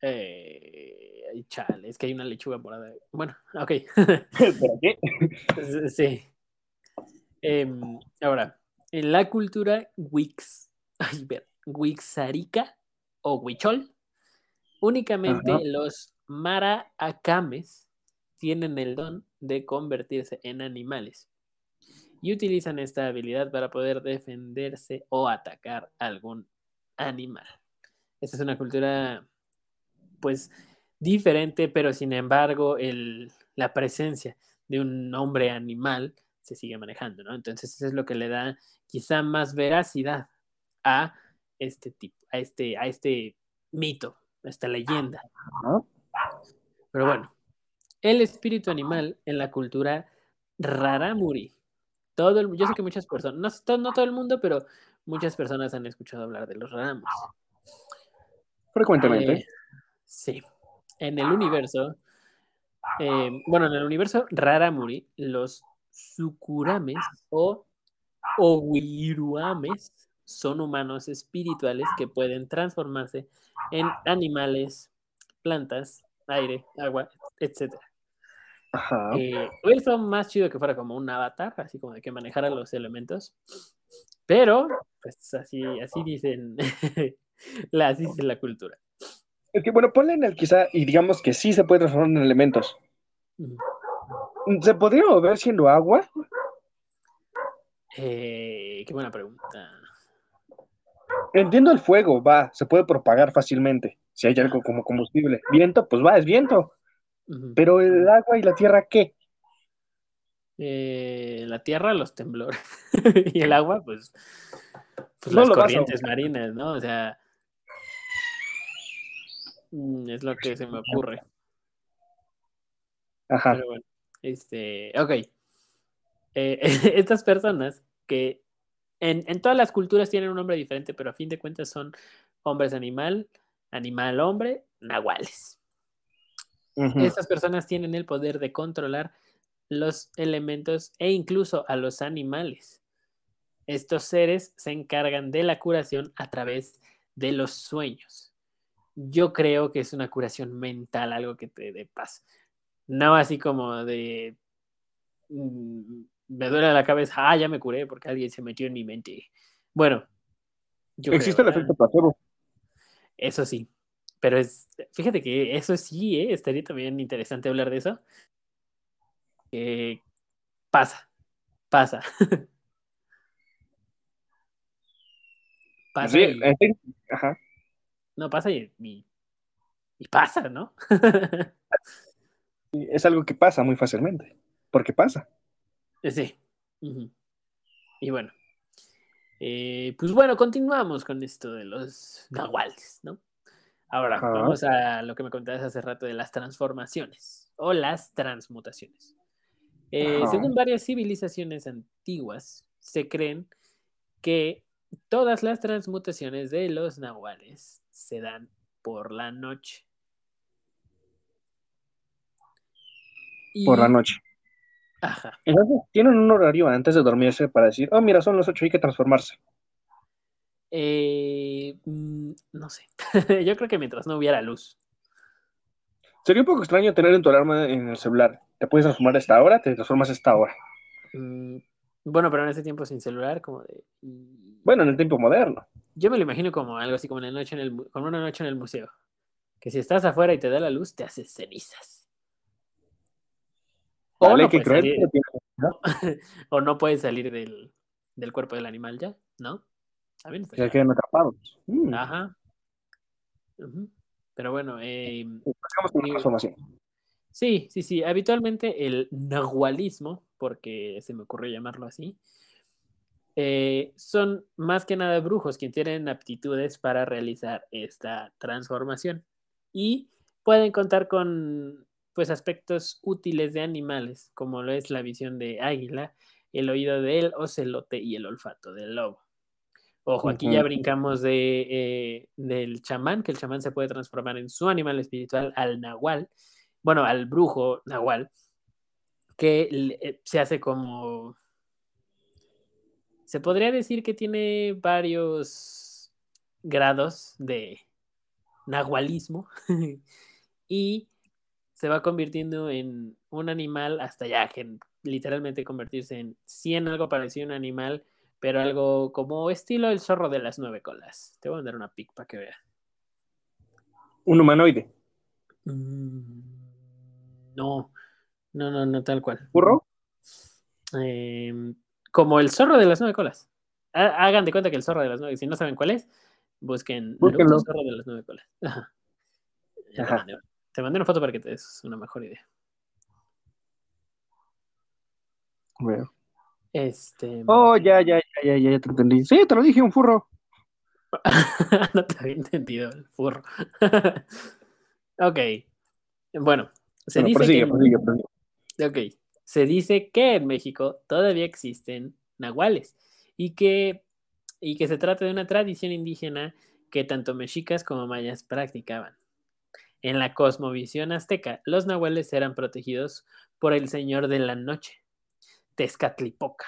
Eh, chale, es que hay una lechuga morada. Bueno, ok. ¿Por qué? sí. Em, ahora, en la cultura Wix, ay, ver, Wixarica o Huichol, únicamente los Maraacames tienen el don de convertirse en animales y utilizan esta habilidad para poder defenderse o atacar algún animal. Esta es una cultura, pues, diferente, pero sin embargo, la presencia de un hombre animal se sigue manejando, ¿no? Entonces, eso es lo que le da quizá más veracidad a este tipo, a este, a este mito, a esta leyenda. Pero bueno, el espíritu animal en la cultura raramuri. Todo el, yo sé que muchas personas, no, no todo el mundo, pero muchas personas han escuchado hablar de los raramuri. Frecuentemente. Eh, sí. En el universo, eh, bueno, en el universo raramuri, los sukurames o owiruames son humanos espirituales que pueden transformarse en animales, plantas, aire, agua, etc. Ajá. Eh, hubiera más chido que fuera como un avatar, así como de que manejara los elementos. Pero, pues así, así dicen, la, así dice la cultura. Es que bueno, ponle en el quizá y digamos que sí se puede transformar en elementos. ¿Se podría mover siendo agua? Eh, qué buena pregunta. Entiendo el fuego, va, se puede propagar fácilmente. Si hay algo como combustible. Viento, pues va, es viento. Pero el agua y la tierra, ¿qué? Eh, la tierra, los temblores. y el agua, pues, pues las corrientes marinas, ¿no? O sea, mm, es lo que se me ocurre. Ajá. Pero bueno, este, ok. Eh, estas personas que en, en, todas las culturas tienen un nombre diferente, pero a fin de cuentas son hombres animal, animal hombre, nahuales. Estas personas tienen el poder de controlar los elementos e incluso a los animales. Estos seres se encargan de la curación a través de los sueños. Yo creo que es una curación mental, algo que te dé paz. No así como de mm, me duele la cabeza, ah, ya me curé porque alguien se metió en mi mente. Bueno, existe el efecto placebo. Eso sí, pero es, fíjate que eso sí, ¿eh? estaría también interesante hablar de eso. pasa, pasa. pasa. ajá. No, pasa y, y pasa, ¿no? es algo que pasa muy fácilmente, porque pasa. Sí. Y bueno. Eh, pues bueno, continuamos con esto de los nahuales, ¿no? Ahora, vamos a lo que me contabas hace rato de las transformaciones o las transmutaciones. Eh, según varias civilizaciones antiguas, se creen que todas las transmutaciones de los nahuales se dan por la noche. Por la noche. Ajá. Entonces, tienen un horario antes de dormirse para decir, oh, mira, son las ocho, hay que transformarse. Eh, mm, no sé. Yo creo que mientras no hubiera luz. Sería un poco extraño tener en tu alarma en el celular. Te puedes transformar a esta hora, te transformas a esta hora. Mm, bueno, pero en ese tiempo sin celular, como de. Bueno, en el tiempo moderno. Yo me lo imagino como algo así como una noche en el, como una noche en el museo. Que si estás afuera y te da la luz, te haces cenizas. O, no que salir, o no puedes salir del, del, cuerpo del animal ya, ¿no? También se quedan atrapados. Mm. Ajá. Pero bueno, eh, Sí, sí, sí. Habitualmente el nahualismo, porque se me ocurrió llamarlo así, eh, son más que nada brujos quienes tienen aptitudes para realizar esta transformación y pueden contar con pues aspectos útiles de animales, como lo es la visión de águila, el oído del ocelote y el olfato del lobo. Ojo, aquí ya brincamos de, eh, del chamán, que el chamán se puede transformar en su animal espiritual, al nahual, bueno, al brujo nahual, que eh, se hace como... Se podría decir que tiene varios grados de nahualismo y se va convirtiendo en un animal hasta ya que literalmente convertirse en 100 algo parecido a un animal, pero algo como estilo el zorro de las nueve colas. Te voy a mandar una pic para que veas. ¿Un humanoide? Mm, no, no, no, no tal cual. ¿Burro? Em, como el zorro de las nueve colas. Hagan de cuenta que el zorro de las nueve, si no saben cuál es, busquen el zorro de las nueve colas. Ajá. Te mandé una foto para que te des una mejor idea. Veo. Este. Oh, ya, ya, ya, ya, ya, te entendí. Sí, te lo dije, un furro. no te había entendido el furro. ok. Bueno, se dice que. Ok. Se dice que en México todavía existen nahuales y que, y que se trata de una tradición indígena que tanto mexicas como mayas practicaban. En la cosmovisión azteca, los nahuales eran protegidos por el señor de la noche, Tezcatlipoca.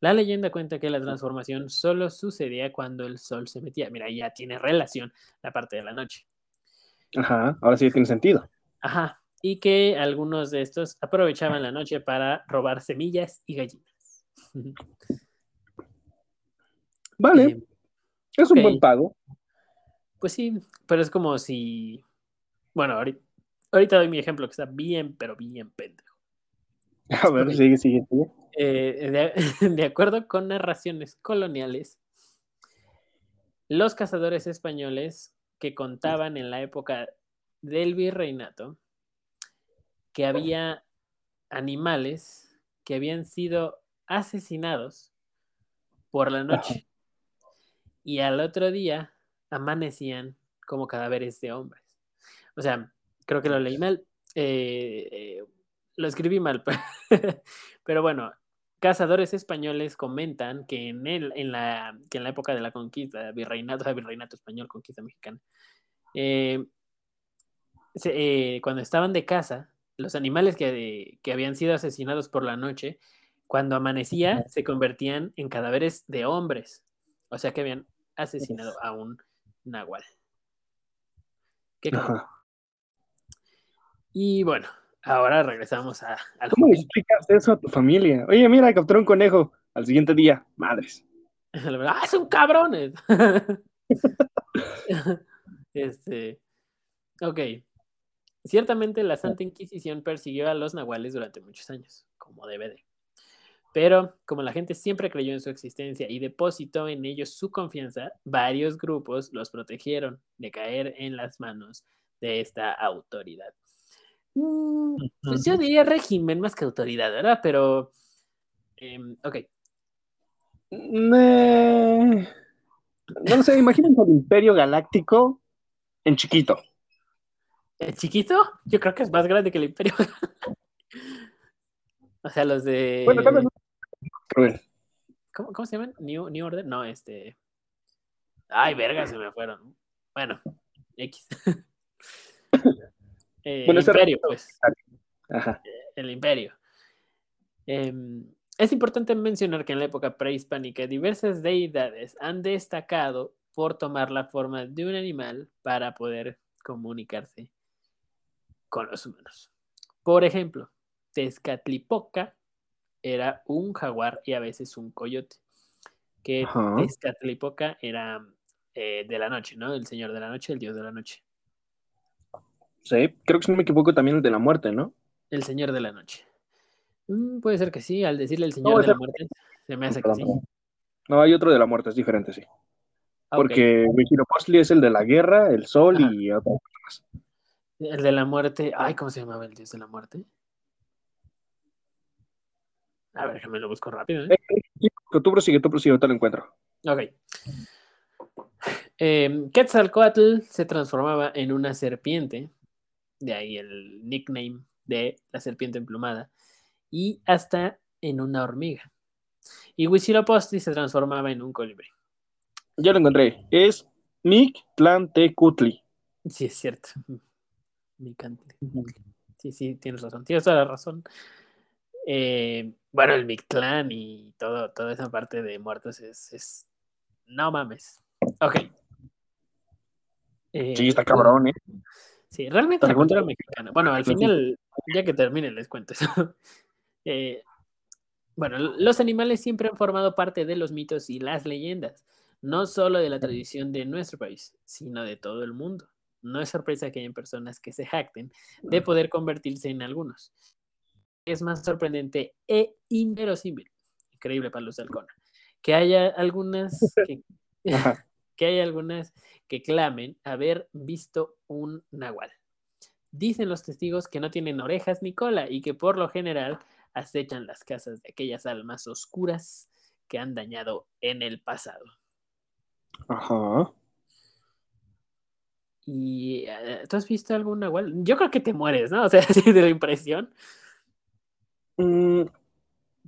La leyenda cuenta que la transformación solo sucedía cuando el sol se metía. Mira, ya tiene relación la parte de la noche. Ajá, ahora sí tiene sentido. Ajá, y que algunos de estos aprovechaban la noche para robar semillas y gallinas. Vale, eh, es un buen pago. Pues sí, pero es como si bueno, ahorita, doy mi ejemplo que está bien, pero bien pendejo. A ver, sigue, sigue, eh, de, acuerdo con narraciones coloniales, los cazadores españoles que contaban en la época del virreinato que había animales que habían sido asesinados por la noche y al otro día amanecían como cadáveres de hombres. O sea, creo que lo leí mal. Eh, eh, lo escribí mal, pero bueno, cazadores españoles comentan que en, el, en, la, que en la época de la conquista, virreinato, virreinato español, conquista mexicana, eh, cuando estaban de caza, los animales que, que, habían sido asesinados por la noche, cuando amanecía, se convertían en cadáveres de hombres. O sea que habían asesinado a un nahual. ¿Qué y bueno, Ahora regresamos a, ¿Cómo le explicas eso a tu familia? Oye, mira, capturé un conejo. Al siguiente día, madres. ¡Ah, es un cabrón! este. Ok. Ciertamente la Santa Inquisición persiguió a los nahuales durante muchos años, como debe de. Pero como la gente siempre creyó en su existencia y depositó en ellos su confianza, varios grupos los protegieron de caer en las manos de esta autoridad. Mm, pues yo diría régimen más que autoridad, ¿verdad? Pero, em, ok. no sé, imagínense el Imperio Galáctico en chiquito. ¿En chiquito? Yo creo que es más grande que el Imperio. o sea, los de. Bueno, también. ¿Cómo, ¿Cómo, se llaman? New, New Order. No, este. Ay, verga, se me fueron. Bueno, X. Eh, el imperio, pues. Ajá. El imperio. Em, es importante mencionar que en la época prehispánica diversas deidades han destacado por tomar la forma de un animal para poder comunicarse con los humanos. Por ejemplo, Tezcatlipoca era un jaguar y a veces un coyote. Que Tezcatlipoca era eh, de la noche, ¿no? El señor de la noche, el dios de la noche. Sí, creo que si no me equivoco también el de la muerte, ¿no? El señor de la noche. Mm, puede ser que sí, al decirle el señor de la muerte, se me hace que sí. No, hay otro de la muerte, es diferente, sí. Ah, Porque Huitzilopochtli es el de la guerra, el sol y otras cosas. El de la muerte, ay, ¿cómo se llamaba el dios de la muerte? A ver, me lo busco rápido. ¿eh? eh tú prosigue, tú prosigue, te lo encuentro. Ok. Eh, Quetzalcoatl se transformaba en una serpiente, de ahí el nickname de la serpiente emplumada, y hasta en una hormiga. Y Huitzilopochtli se transformaba en un colibrí. Ya lo encontré. Es Mictlantecutli. Sí, es cierto. Sí, sí, tienes razón. Tienes toda la razón. Eh, bueno, el Mictlán y todo, toda esa parte de muertos es, es... No mames. Ok. sí, está cabrón, ¿eh? Sí, realmente la cultura mexicana. Bueno, al final, ya que termine, les cuento eso. Eh, bueno, los animales siempre han formado parte de los mitos y las leyendas, no solo de la tradición de nuestro país, sino de todo el mundo. No es sorpresa que hayan personas que se jacten de poder convertirse en algunos. Es más sorprendente e inverosímil, increíble para los de Alcona, que haya algunas que, que hay algunas que clamen haber visto un nahual. Dicen los testigos que no tienen orejas ni cola y que por lo general acechan las casas de aquellas almas oscuras que han dañado en el pasado. Ajá. ¿Y eh, tú has visto algún nahual? Yo creo que te mueres, ¿no? O sea, de la impresión. Mm,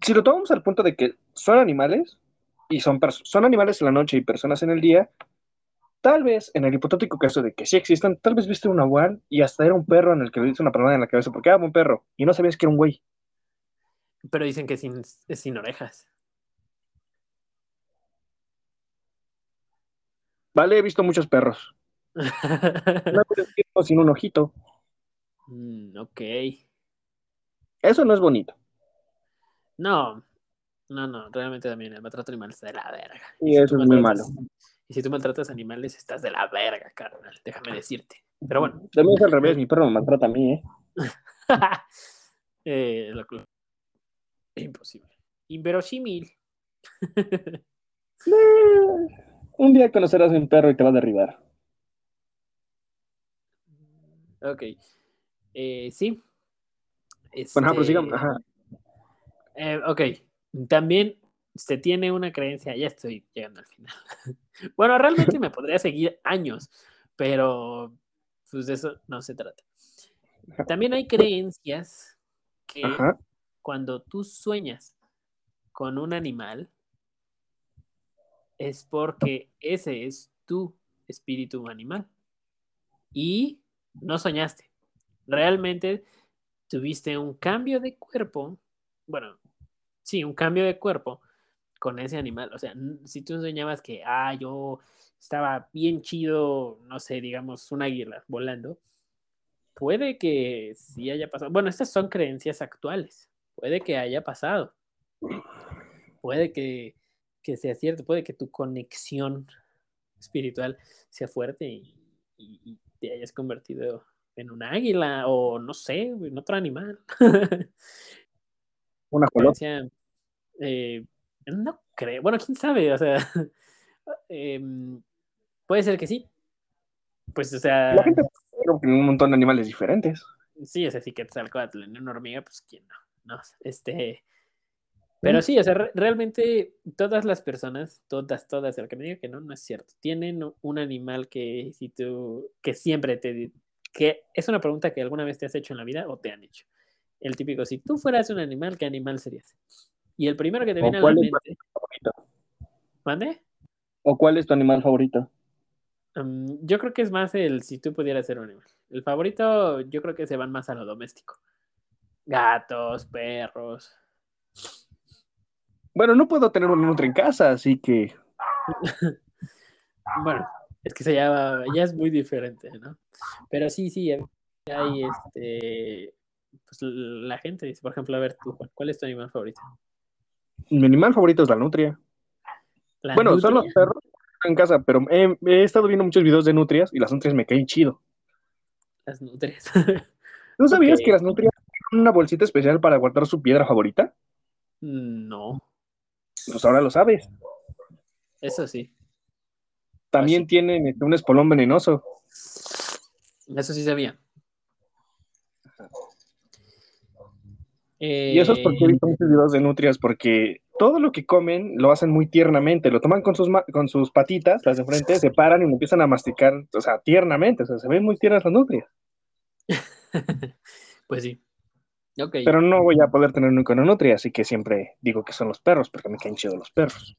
si lo tomamos al punto de que son animales, y son, son animales en la noche y personas en el día, tal vez en el hipotético caso de que sí existan, tal vez viste un nahual y hasta era un perro en el que le dice una palabra en la cabeza porque era un perro y no sabías que era un güey. Pero dicen que es sin, sin orejas. Vale, he visto muchos perros. no, sin un ojito. Mm, ok. Eso no es bonito. No, no, no, realmente también el maltrato animal está de la verga. Y, eso es muy malo. Y si tú maltratas animales, estás de la verga, carnal, déjame decirte. Pero bueno. También es al revés, mi perro me maltrata a mí, ¿eh? eh Imposible. Inverosímil. un día conocerás a un perro y te va a derribar. Ok. Eh, sí. Bueno, pues sigamos. Ajá. Eh, ok. También se tiene una creencia, ya estoy llegando al final. bueno, realmente me podría seguir años, pero pues de eso no se trata. También hay creencias que cuando tú sueñas con un animal, es porque ese es tu espíritu animal. Y no soñaste. Realmente tuviste un cambio de cuerpo, bueno, sí, un cambio de cuerpo con ese animal. O sea, si tú soñabas que, ah, yo estaba bien chido, no sé, digamos, un águila volando, puede que sí haya pasado. Bueno, estas son creencias actuales. Puede que haya pasado. Puede que, sea cierto. Puede que tu conexión espiritual sea fuerte y, te hayas convertido en un águila o no sé, en otro animal. Una creencia. Eh, no creo. Bueno, quién sabe. O sea, em, puede ser que sí. Pues, o sea. La gente en un montón de animales diferentes. Sí, ese sí que Quetzalcóatl en una hormiga, pues quién no. No, este. Pero sí, o sea, realmente todas las personas, todas, todas, el que me diga que no, no es cierto. Tienen un animal que si tú, que siempre te, que es una pregunta que alguna vez te has hecho en la vida o te han hecho. El típico, si tú fueras un animal, ¿qué animal serías? Y el primero que te viene a la mente. ¿Mande? ¿O cuál es tu animal favorito? yo creo que es más el si tú pudieras ser un animal. El favorito, yo creo que se van más a lo doméstico. Gatos, perros. Bueno, no puedo tener un otro en casa, así que. bueno, es que se llama, ya es muy diferente, ¿no? Pero sí, sí, hay este. Pues la gente dice, por ejemplo, a ver tú, ¿cuál es tu animal favorito? Mi animal favorito es la nutria. bueno, son los perros en casa, pero he, estado viendo muchos videos de nutrias y las nutrias me caen chido. Las nutrias. ¿No sabías que las nutrias tienen una bolsita especial para guardar su piedra favorita? No. Pues ahora lo sabes. Eso sí. También tienen este, un espolón venenoso. Eso sí sabía. Y eso es porque he visto muchos videos de nutrias, porque todo lo que comen lo hacen muy tiernamente, lo toman con sus, con sus patitas, las de frente, se paran y empiezan a masticar, o sea, tiernamente, o sea, se ven muy tiernas las nutrias. pues sí. Pero no voy a poder tener nunca una nutria, así que siempre digo que son los perros, porque me caen chido los perros.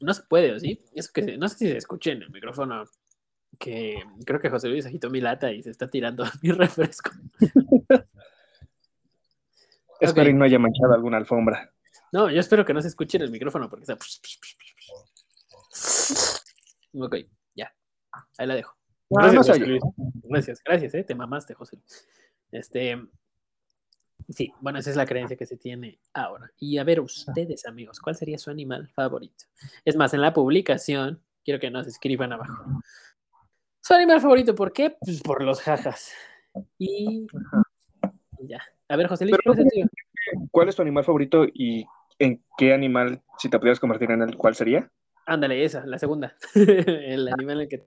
No se puede, ¿sí? Eso que no sé si se escucha en el micrófono, que creo que José Luis agitó mi lata y se está tirando mi refresco. Espero que no haya manchado alguna alfombra. No, yo espero que no se escuche en el micrófono porque está. Ok, ya. Ahí la dejo. Gracias, gracias, gracias, eh, te mamaste, José. Este, sí, bueno, esa es la creencia que se tiene ahora. Y a ver, ustedes, amigos, ¿cuál sería su animal favorito? Es más, en la publicación, quiero que nos escriban abajo. Su animal favorito, ¿por qué? Pues por los jajas. Y, ya. A ver, José Luis, ¿cuál es tu animal favorito y en qué animal, si te pudieras convertir en él, cuál sería? Ándale, esa, la segunda. el animal en el que.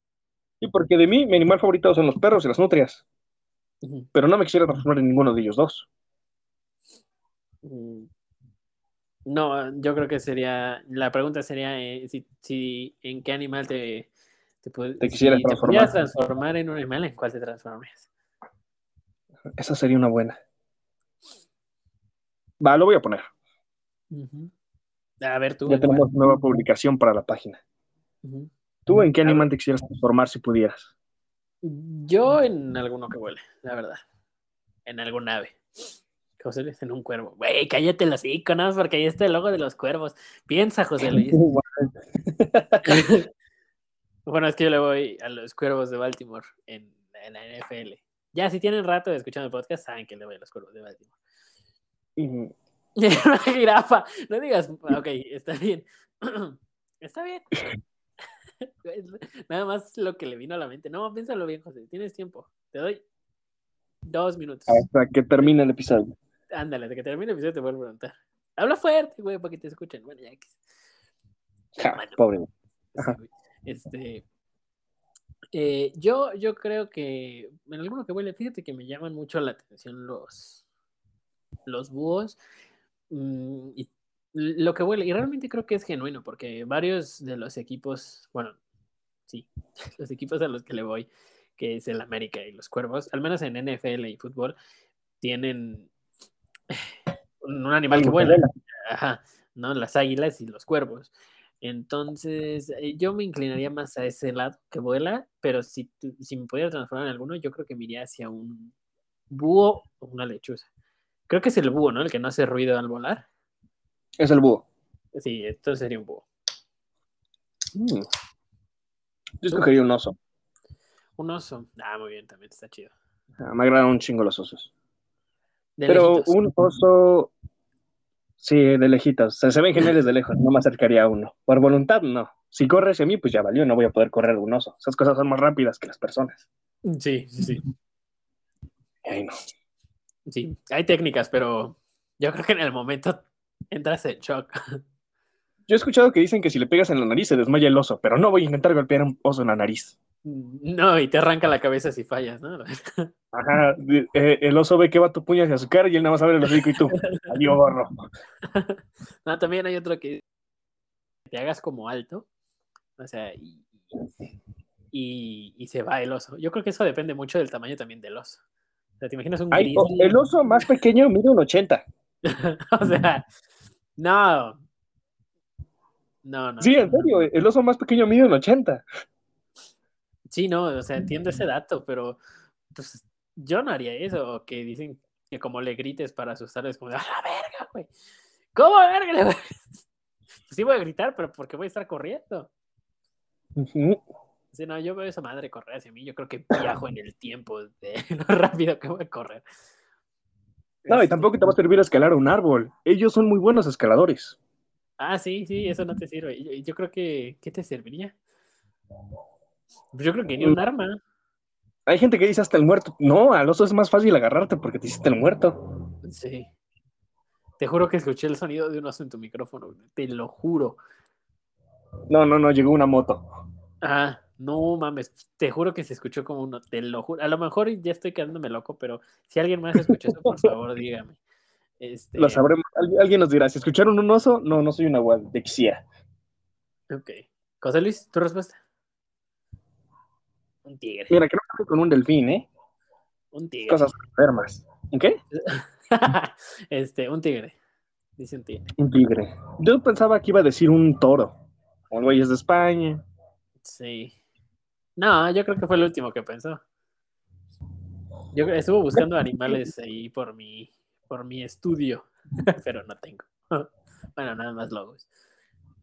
Sí, porque de mí, mi animal favorito son los perros y las nutrias. Pero no me quisiera transformar en ninguno de ellos dos. Mm. No, yo creo que sería. La pregunta sería eh, si, en qué animal te, te, quisieras transformar. Te transformar en un animal, ¿en cuál te transformarías? Esa sería una buena. Va, lo voy a poner. A ver, tú. Ya tenemos nueva publicación para la página. ¿Tú en qué animal te quisieras transformar si pudieras? Yo en alguno que vuele, la verdad. En algún ave. José Luis en un cuervo. Güey, cállate los iconos porque ahí está el logo de los cuervos. Piensa, José Luis. bueno, es que yo le voy a los cuervos de Baltimore en, en la NFL. Ya, si tienen rato escuchando el podcast, saben que le voy a los cuervos de Baltimore. Una jirafa. No digas, ok, está bien. está bien. Nada más lo que le vino a la mente. No, piénsalo bien, José. Tienes tiempo. Te doy dos minutos. Hasta que termine el episodio. Ándale, hasta que termine el episodio te vuelvo a preguntar. Habla fuerte, güey, para que te escuchen. Bueno, ya que. pobre. Este. Eh, yo, yo creo que en alguno que huele, fíjate que me llaman mucho la atención los, los búhos. Mm, y lo que huele, y realmente creo que es genuino, porque varios de los equipos, bueno, sí, los equipos a los que le voy, que es el América y los Cuervos, al menos en NFL y fútbol, tienen un animal que vuela. Ajá, ¿no? Las águilas y los cuervos. Entonces, eh, yo me inclinaría más a ese lado que vuela, pero si, si me pudiera transformar en alguno, yo creo que me iría hacia un búho o una lechuza. Creo que es el búho, ¿no? El que no hace ruido al volar. Es el búho. Sí, entonces sería un búho. Mm. Yo escogería un oso. Un oso. Ah, muy bien, también está chido. Ah, me agradan un chingo los osos. Pero un oso, sí, de lejitos. se ven geniales de lejos, no me acercaría a uno. Por voluntad, no. Si corre hacia mí, pues ya valió, no voy a poder correr un oso. Esas cosas son más rápidas que las personas. Sí, sí, sí. Ay, no. Sí, hay técnicas, pero yo creo que en el momento entras en shock. Yo he escuchado que dicen que si le pegas en la nariz se desmaya el oso, pero no voy a intentar golpear a un oso en la nariz. No, y te arranca la cabeza si fallas, ¿no? Ajá, eh, el oso ve que va tu puño hacia su cara y él nada más abre el hocico y tú, adiós, gorro. No, también hay otro que te hagas como alto, o sea, y, y, se va el oso. Yo creo que eso depende mucho del tamaño también del oso. Sea, te imaginas un El oso más pequeño mide un 80. o sea, no, no, no. Sí, en serio, el oso más pequeño mide un 80. Sí, no, o sea, entiendo ese dato, pero pues yo no haría eso, que dicen que como le grites para asustarles, como de, ¡a la verga, güey! ¿Cómo verga? Pues sí voy a gritar, pero porque voy a estar corriendo. Sí, no, yo veo esa madre correr hacia mí, yo creo que viajo en el tiempo de lo rápido que voy a correr. No, y este tampoco te va a servir a escalar un árbol. Ellos son muy buenos escaladores. Ah, sí, sí, eso no te sirve. Yo, creo que, ¿qué te serviría? Pues yo creo que ni un mm. arma. Hay gente que dice hasta el muerto. No, al oso es más fácil agarrarte porque te hiciste el muerto. Sí. Te juro que escuché el sonido de un oso en tu micrófono. Te lo juro. No, no, no, llegó una moto. Ah, no mames. Te juro que se escuchó como uno. Te lo juro. A lo mejor ya estoy quedándome loco, pero si alguien más escuchó eso, por favor, dígame. Este... Lo sabremos. alguien nos dirá, si escucharon un oso, no, no soy una guay, de quisiera. Ok. José Luis, tu respuesta. Un tigre. Mira, creo que con un delfín, ¿eh? Un tigre. Cosas enfermas. ¿En qué? este, un tigre. Dice un tigre. Un tigre. Yo pensaba que iba a decir un toro. O güey es de España. Sí. No, yo creo que fue el último que pensó. Yo estuve buscando animales ahí por mi por mi estudio, pero no tengo. bueno, nada más logos.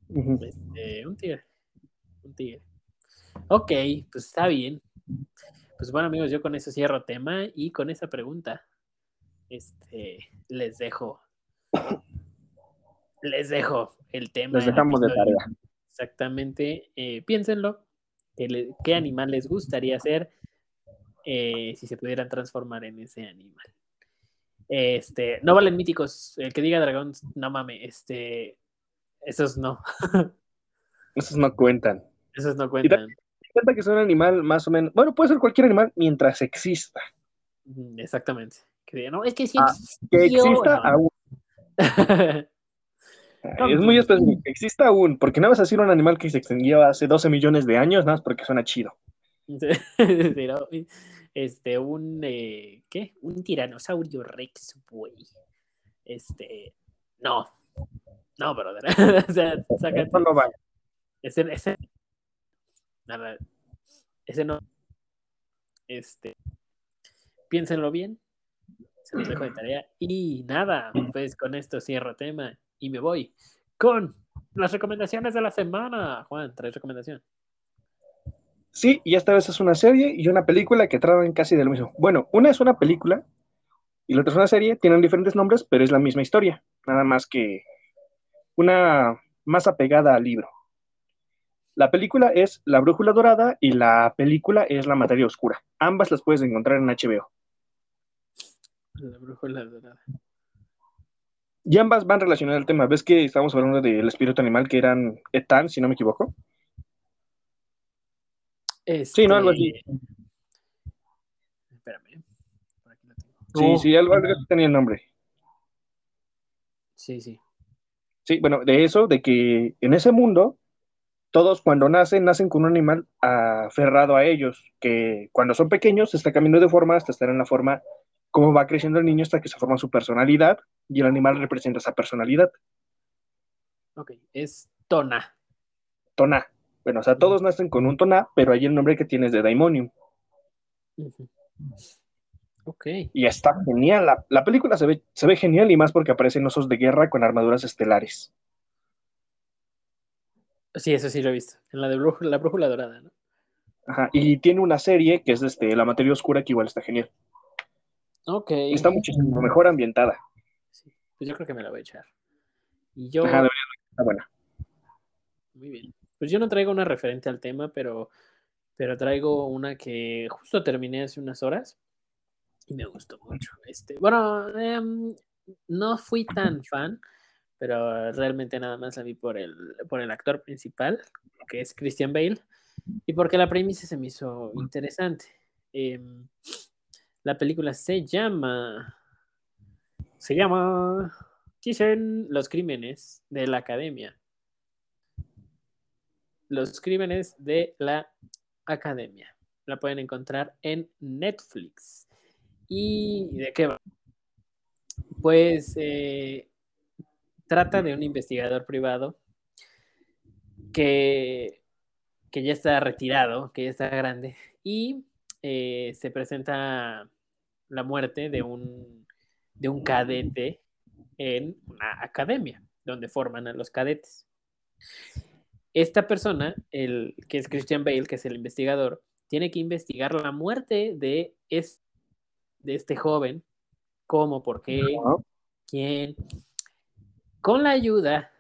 Este, un tigre. Un tigre. Ok, pues está bien. Pues bueno, amigos, yo con eso cierro tema y con esa pregunta, este, les dejo. Les dejo el tema. Les dejamos de tarea. Exactamente. Eh, piénsenlo. ¿Qué, animal les gustaría ser eh, si se pudieran transformar en ese animal? Este, no valen míticos. El que diga dragón, no mames. Este, esos no. esos no cuentan. Esos no cuentan. Cuenta que es un animal más o menos. Bueno, puede ser cualquier animal mientras exista. Exactamente. Que, no, es que ah, que exista aún. es muy específico. Que exista aún. Porque no vas a decir un animal que se extinguió hace 12 millones de años, nada más porque suena chido. este, un, eh, ¿qué? Un tiranosaurio rex, güey. Este, no, no, brother. o sea, sácate. no vale. Ese, ese, nada, ese no, este, piénsenlo bien, se los dejo de tarea. Y nada, pues con esto cierro tema y me voy con las recomendaciones de la semana. Juan, traes recomendación. Sí, y esta vez es una serie y una película que tratan casi de lo mismo. Bueno, una es una película y la otra es una serie, tienen diferentes nombres, pero es la misma historia, nada más que una más apegada al libro. La película es La Brújula Dorada y la película es La Materia Oscura. Ambas las puedes encontrar en HBO. La Brújula Dorada. Y ambas van relacionadas al tema. ¿Ves que estamos hablando del espíritu animal que eran Etan, si no me equivoco? Sí, ¿no? Algo así. Este, espérame. Por aquí lo tengo. Sí, sí, algo, algo tenía el nombre. Sí, sí. Sí, bueno, de eso, de que en ese mundo, todos cuando nacen, nacen con un animal aferrado a ellos, que cuando son pequeños se está cambiando de forma hasta estar en la forma como va creciendo el niño hasta que se forma su personalidad y el animal representa esa personalidad. Ok, es Tona. Tona. Bueno, o sea, todos nacen con un toná, pero hay el nombre que tienes de Daimonium. Ok. Y está genial. La, película se ve, se ve genial y más porque aparecen osos de guerra con armaduras estelares. Sí, eso sí lo he visto. En la de la brújula dorada, ¿no? Ajá. Y tiene una serie que es este, La materia oscura, que igual está genial. Ok. Está muchísimo mejor ambientada. Sí, pues yo creo que me la voy a echar. Y yo. Ajá, está buena. Muy bien. Pues yo no traigo una referente al tema, pero, pero traigo una que justo terminé hace unas horas y me gustó mucho. Este, bueno, em, no fui tan fan, pero realmente nada más la vi por el, por el actor principal, que es Christian Bale, y porque la premisa se me hizo interesante. Em, la película se llama. Se llama. Dicen Los Crímenes de la Academia. Los Crímenes de la Academia. La pueden encontrar en Netflix. ¿Y de qué va? Pues eh, trata de un investigador privado que, que ya está retirado, que ya está grande, y eh, se presenta la muerte de un, de un cadete en una academia donde forman a los cadetes. Esta persona, el, que es Christian Bale, que es el investigador, tiene que investigar la muerte de, de este joven, cómo, por qué, quién, con la ayuda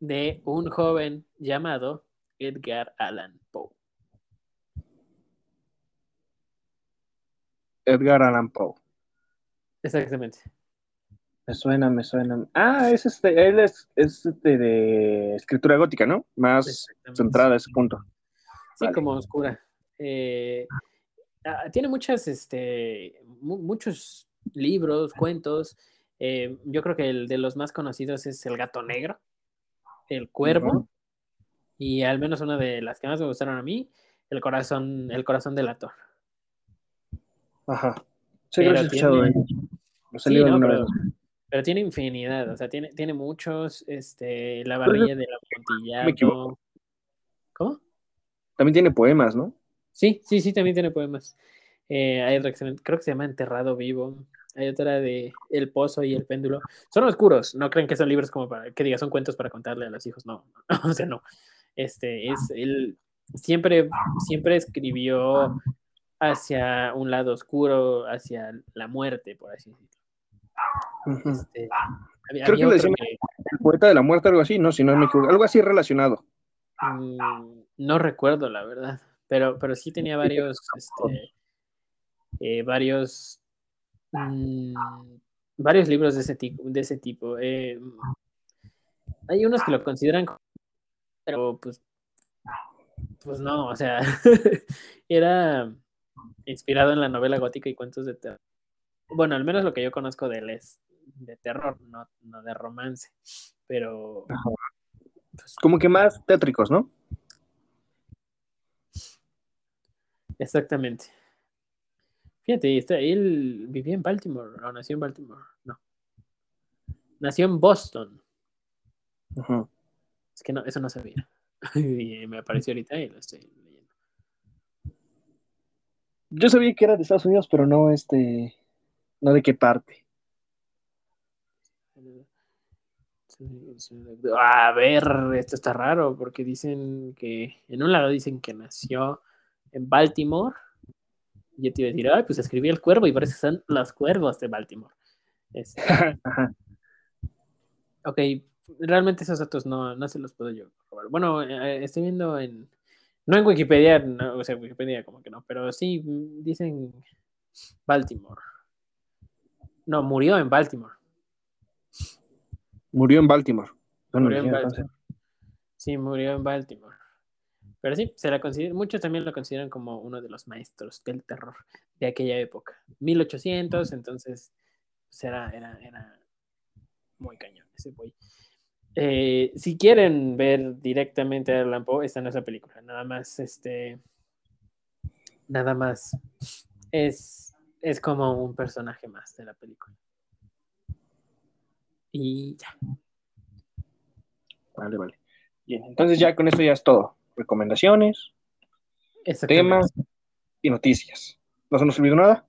de un joven llamado Edgar Allan Poe. Edgar Allan Poe. Exactamente. Me suena, me suena. Ah, es este, él es, este de escritura gótica, ¿no? Más centrada a ese punto. Sí, como oscura. Eh, ah, tiene muchas, este, muchos libros, cuentos. Eh, yo creo que el de los más conocidos es El Gato Negro, El Cuervo, y al menos una de las que más me gustaron a mí, El Corazón, El Corazón del Ator. Ajá. Sí, pero tiene... sí, no, pero, pero, tiene infinidad, o sea, tiene, tiene muchos, este, La Barrilla de la Montillado. ¿Cómo? También tiene poemas, ¿no? Sí, sí, sí, también tiene poemas. Eh, hay, creo que se llama Enterrado Vivo. Hay otra de El Pozo y el Péndulo. Son oscuros, no creen que son libros como para que diga son cuentos para contarle a los hijos, no, o sea, no. Este es él siempre siempre escribió hacia un lado oscuro, hacia la muerte, por así decirlo. Este, Creo que le decían el poeta de la muerte, algo así, no, si no me equivoco, algo así relacionado. Mm, no recuerdo, la verdad, pero, pero sí tenía varios, este, eh, varios, mm, varios libros de ese, tipo, de ese tipo. Eh, hay unos que lo consideran, pero pues, pues no, o sea, era inspirado en la novela gótica y cuentos de terror. Bueno, al menos lo que yo conozco de él es de terror, no, de romance. Pero. Pues, Como que más tétricos, ¿no? Exactamente. Fíjate, él vivía en Baltimore, o nació en Baltimore, no. Nació en Boston. Es que no, eso no sabía. y me apareció ahorita y lo estoy yo sabía que era de Estados Unidos, pero no este, no de qué parte. A ver, esto está raro porque dicen que en un lado dicen que nació en Baltimore. Y yo te iba a decir, ay, pues escribí el cuervo y parece que son los cuervos de Baltimore. Este, ok, realmente esos datos no, no se los puedo yo robar. Bueno, eh, estoy viendo en, no en Wikipedia, o sea, Wikipedia como que no, pero sí dicen Baltimore. No, murió en Baltimore. Murió en Baltimore. murió en Baltimore. Sí, murió en Baltimore. Pero sí, se la considera, muchos también lo consideran como uno de los maestros del terror de aquella época. 1800, entonces pues era, era, era muy cañón ese güey. Eh, si quieren ver directamente a Alan Poe, esta no es la película. Nada más, este. Nada más. Es, es como un personaje más de la película. Y ya. Vale, vale. Bien, entonces ya con esto ya es todo. Recomendaciones, temas y noticias. ¿No se nos olvidó nada?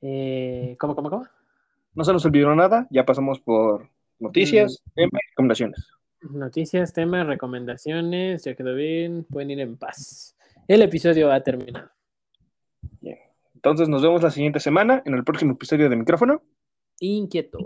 Eh, ¿Cómo, cómo, cómo? No se nos olvidó nada. Ya pasamos por Noticias, mm. temas, recomendaciones. Noticias, temas, recomendaciones. Ya quedó bien. Pueden ir en paz. El episodio ha terminado. Bien. Entonces nos vemos la siguiente semana en el próximo episodio de Micrófono. Inquieto.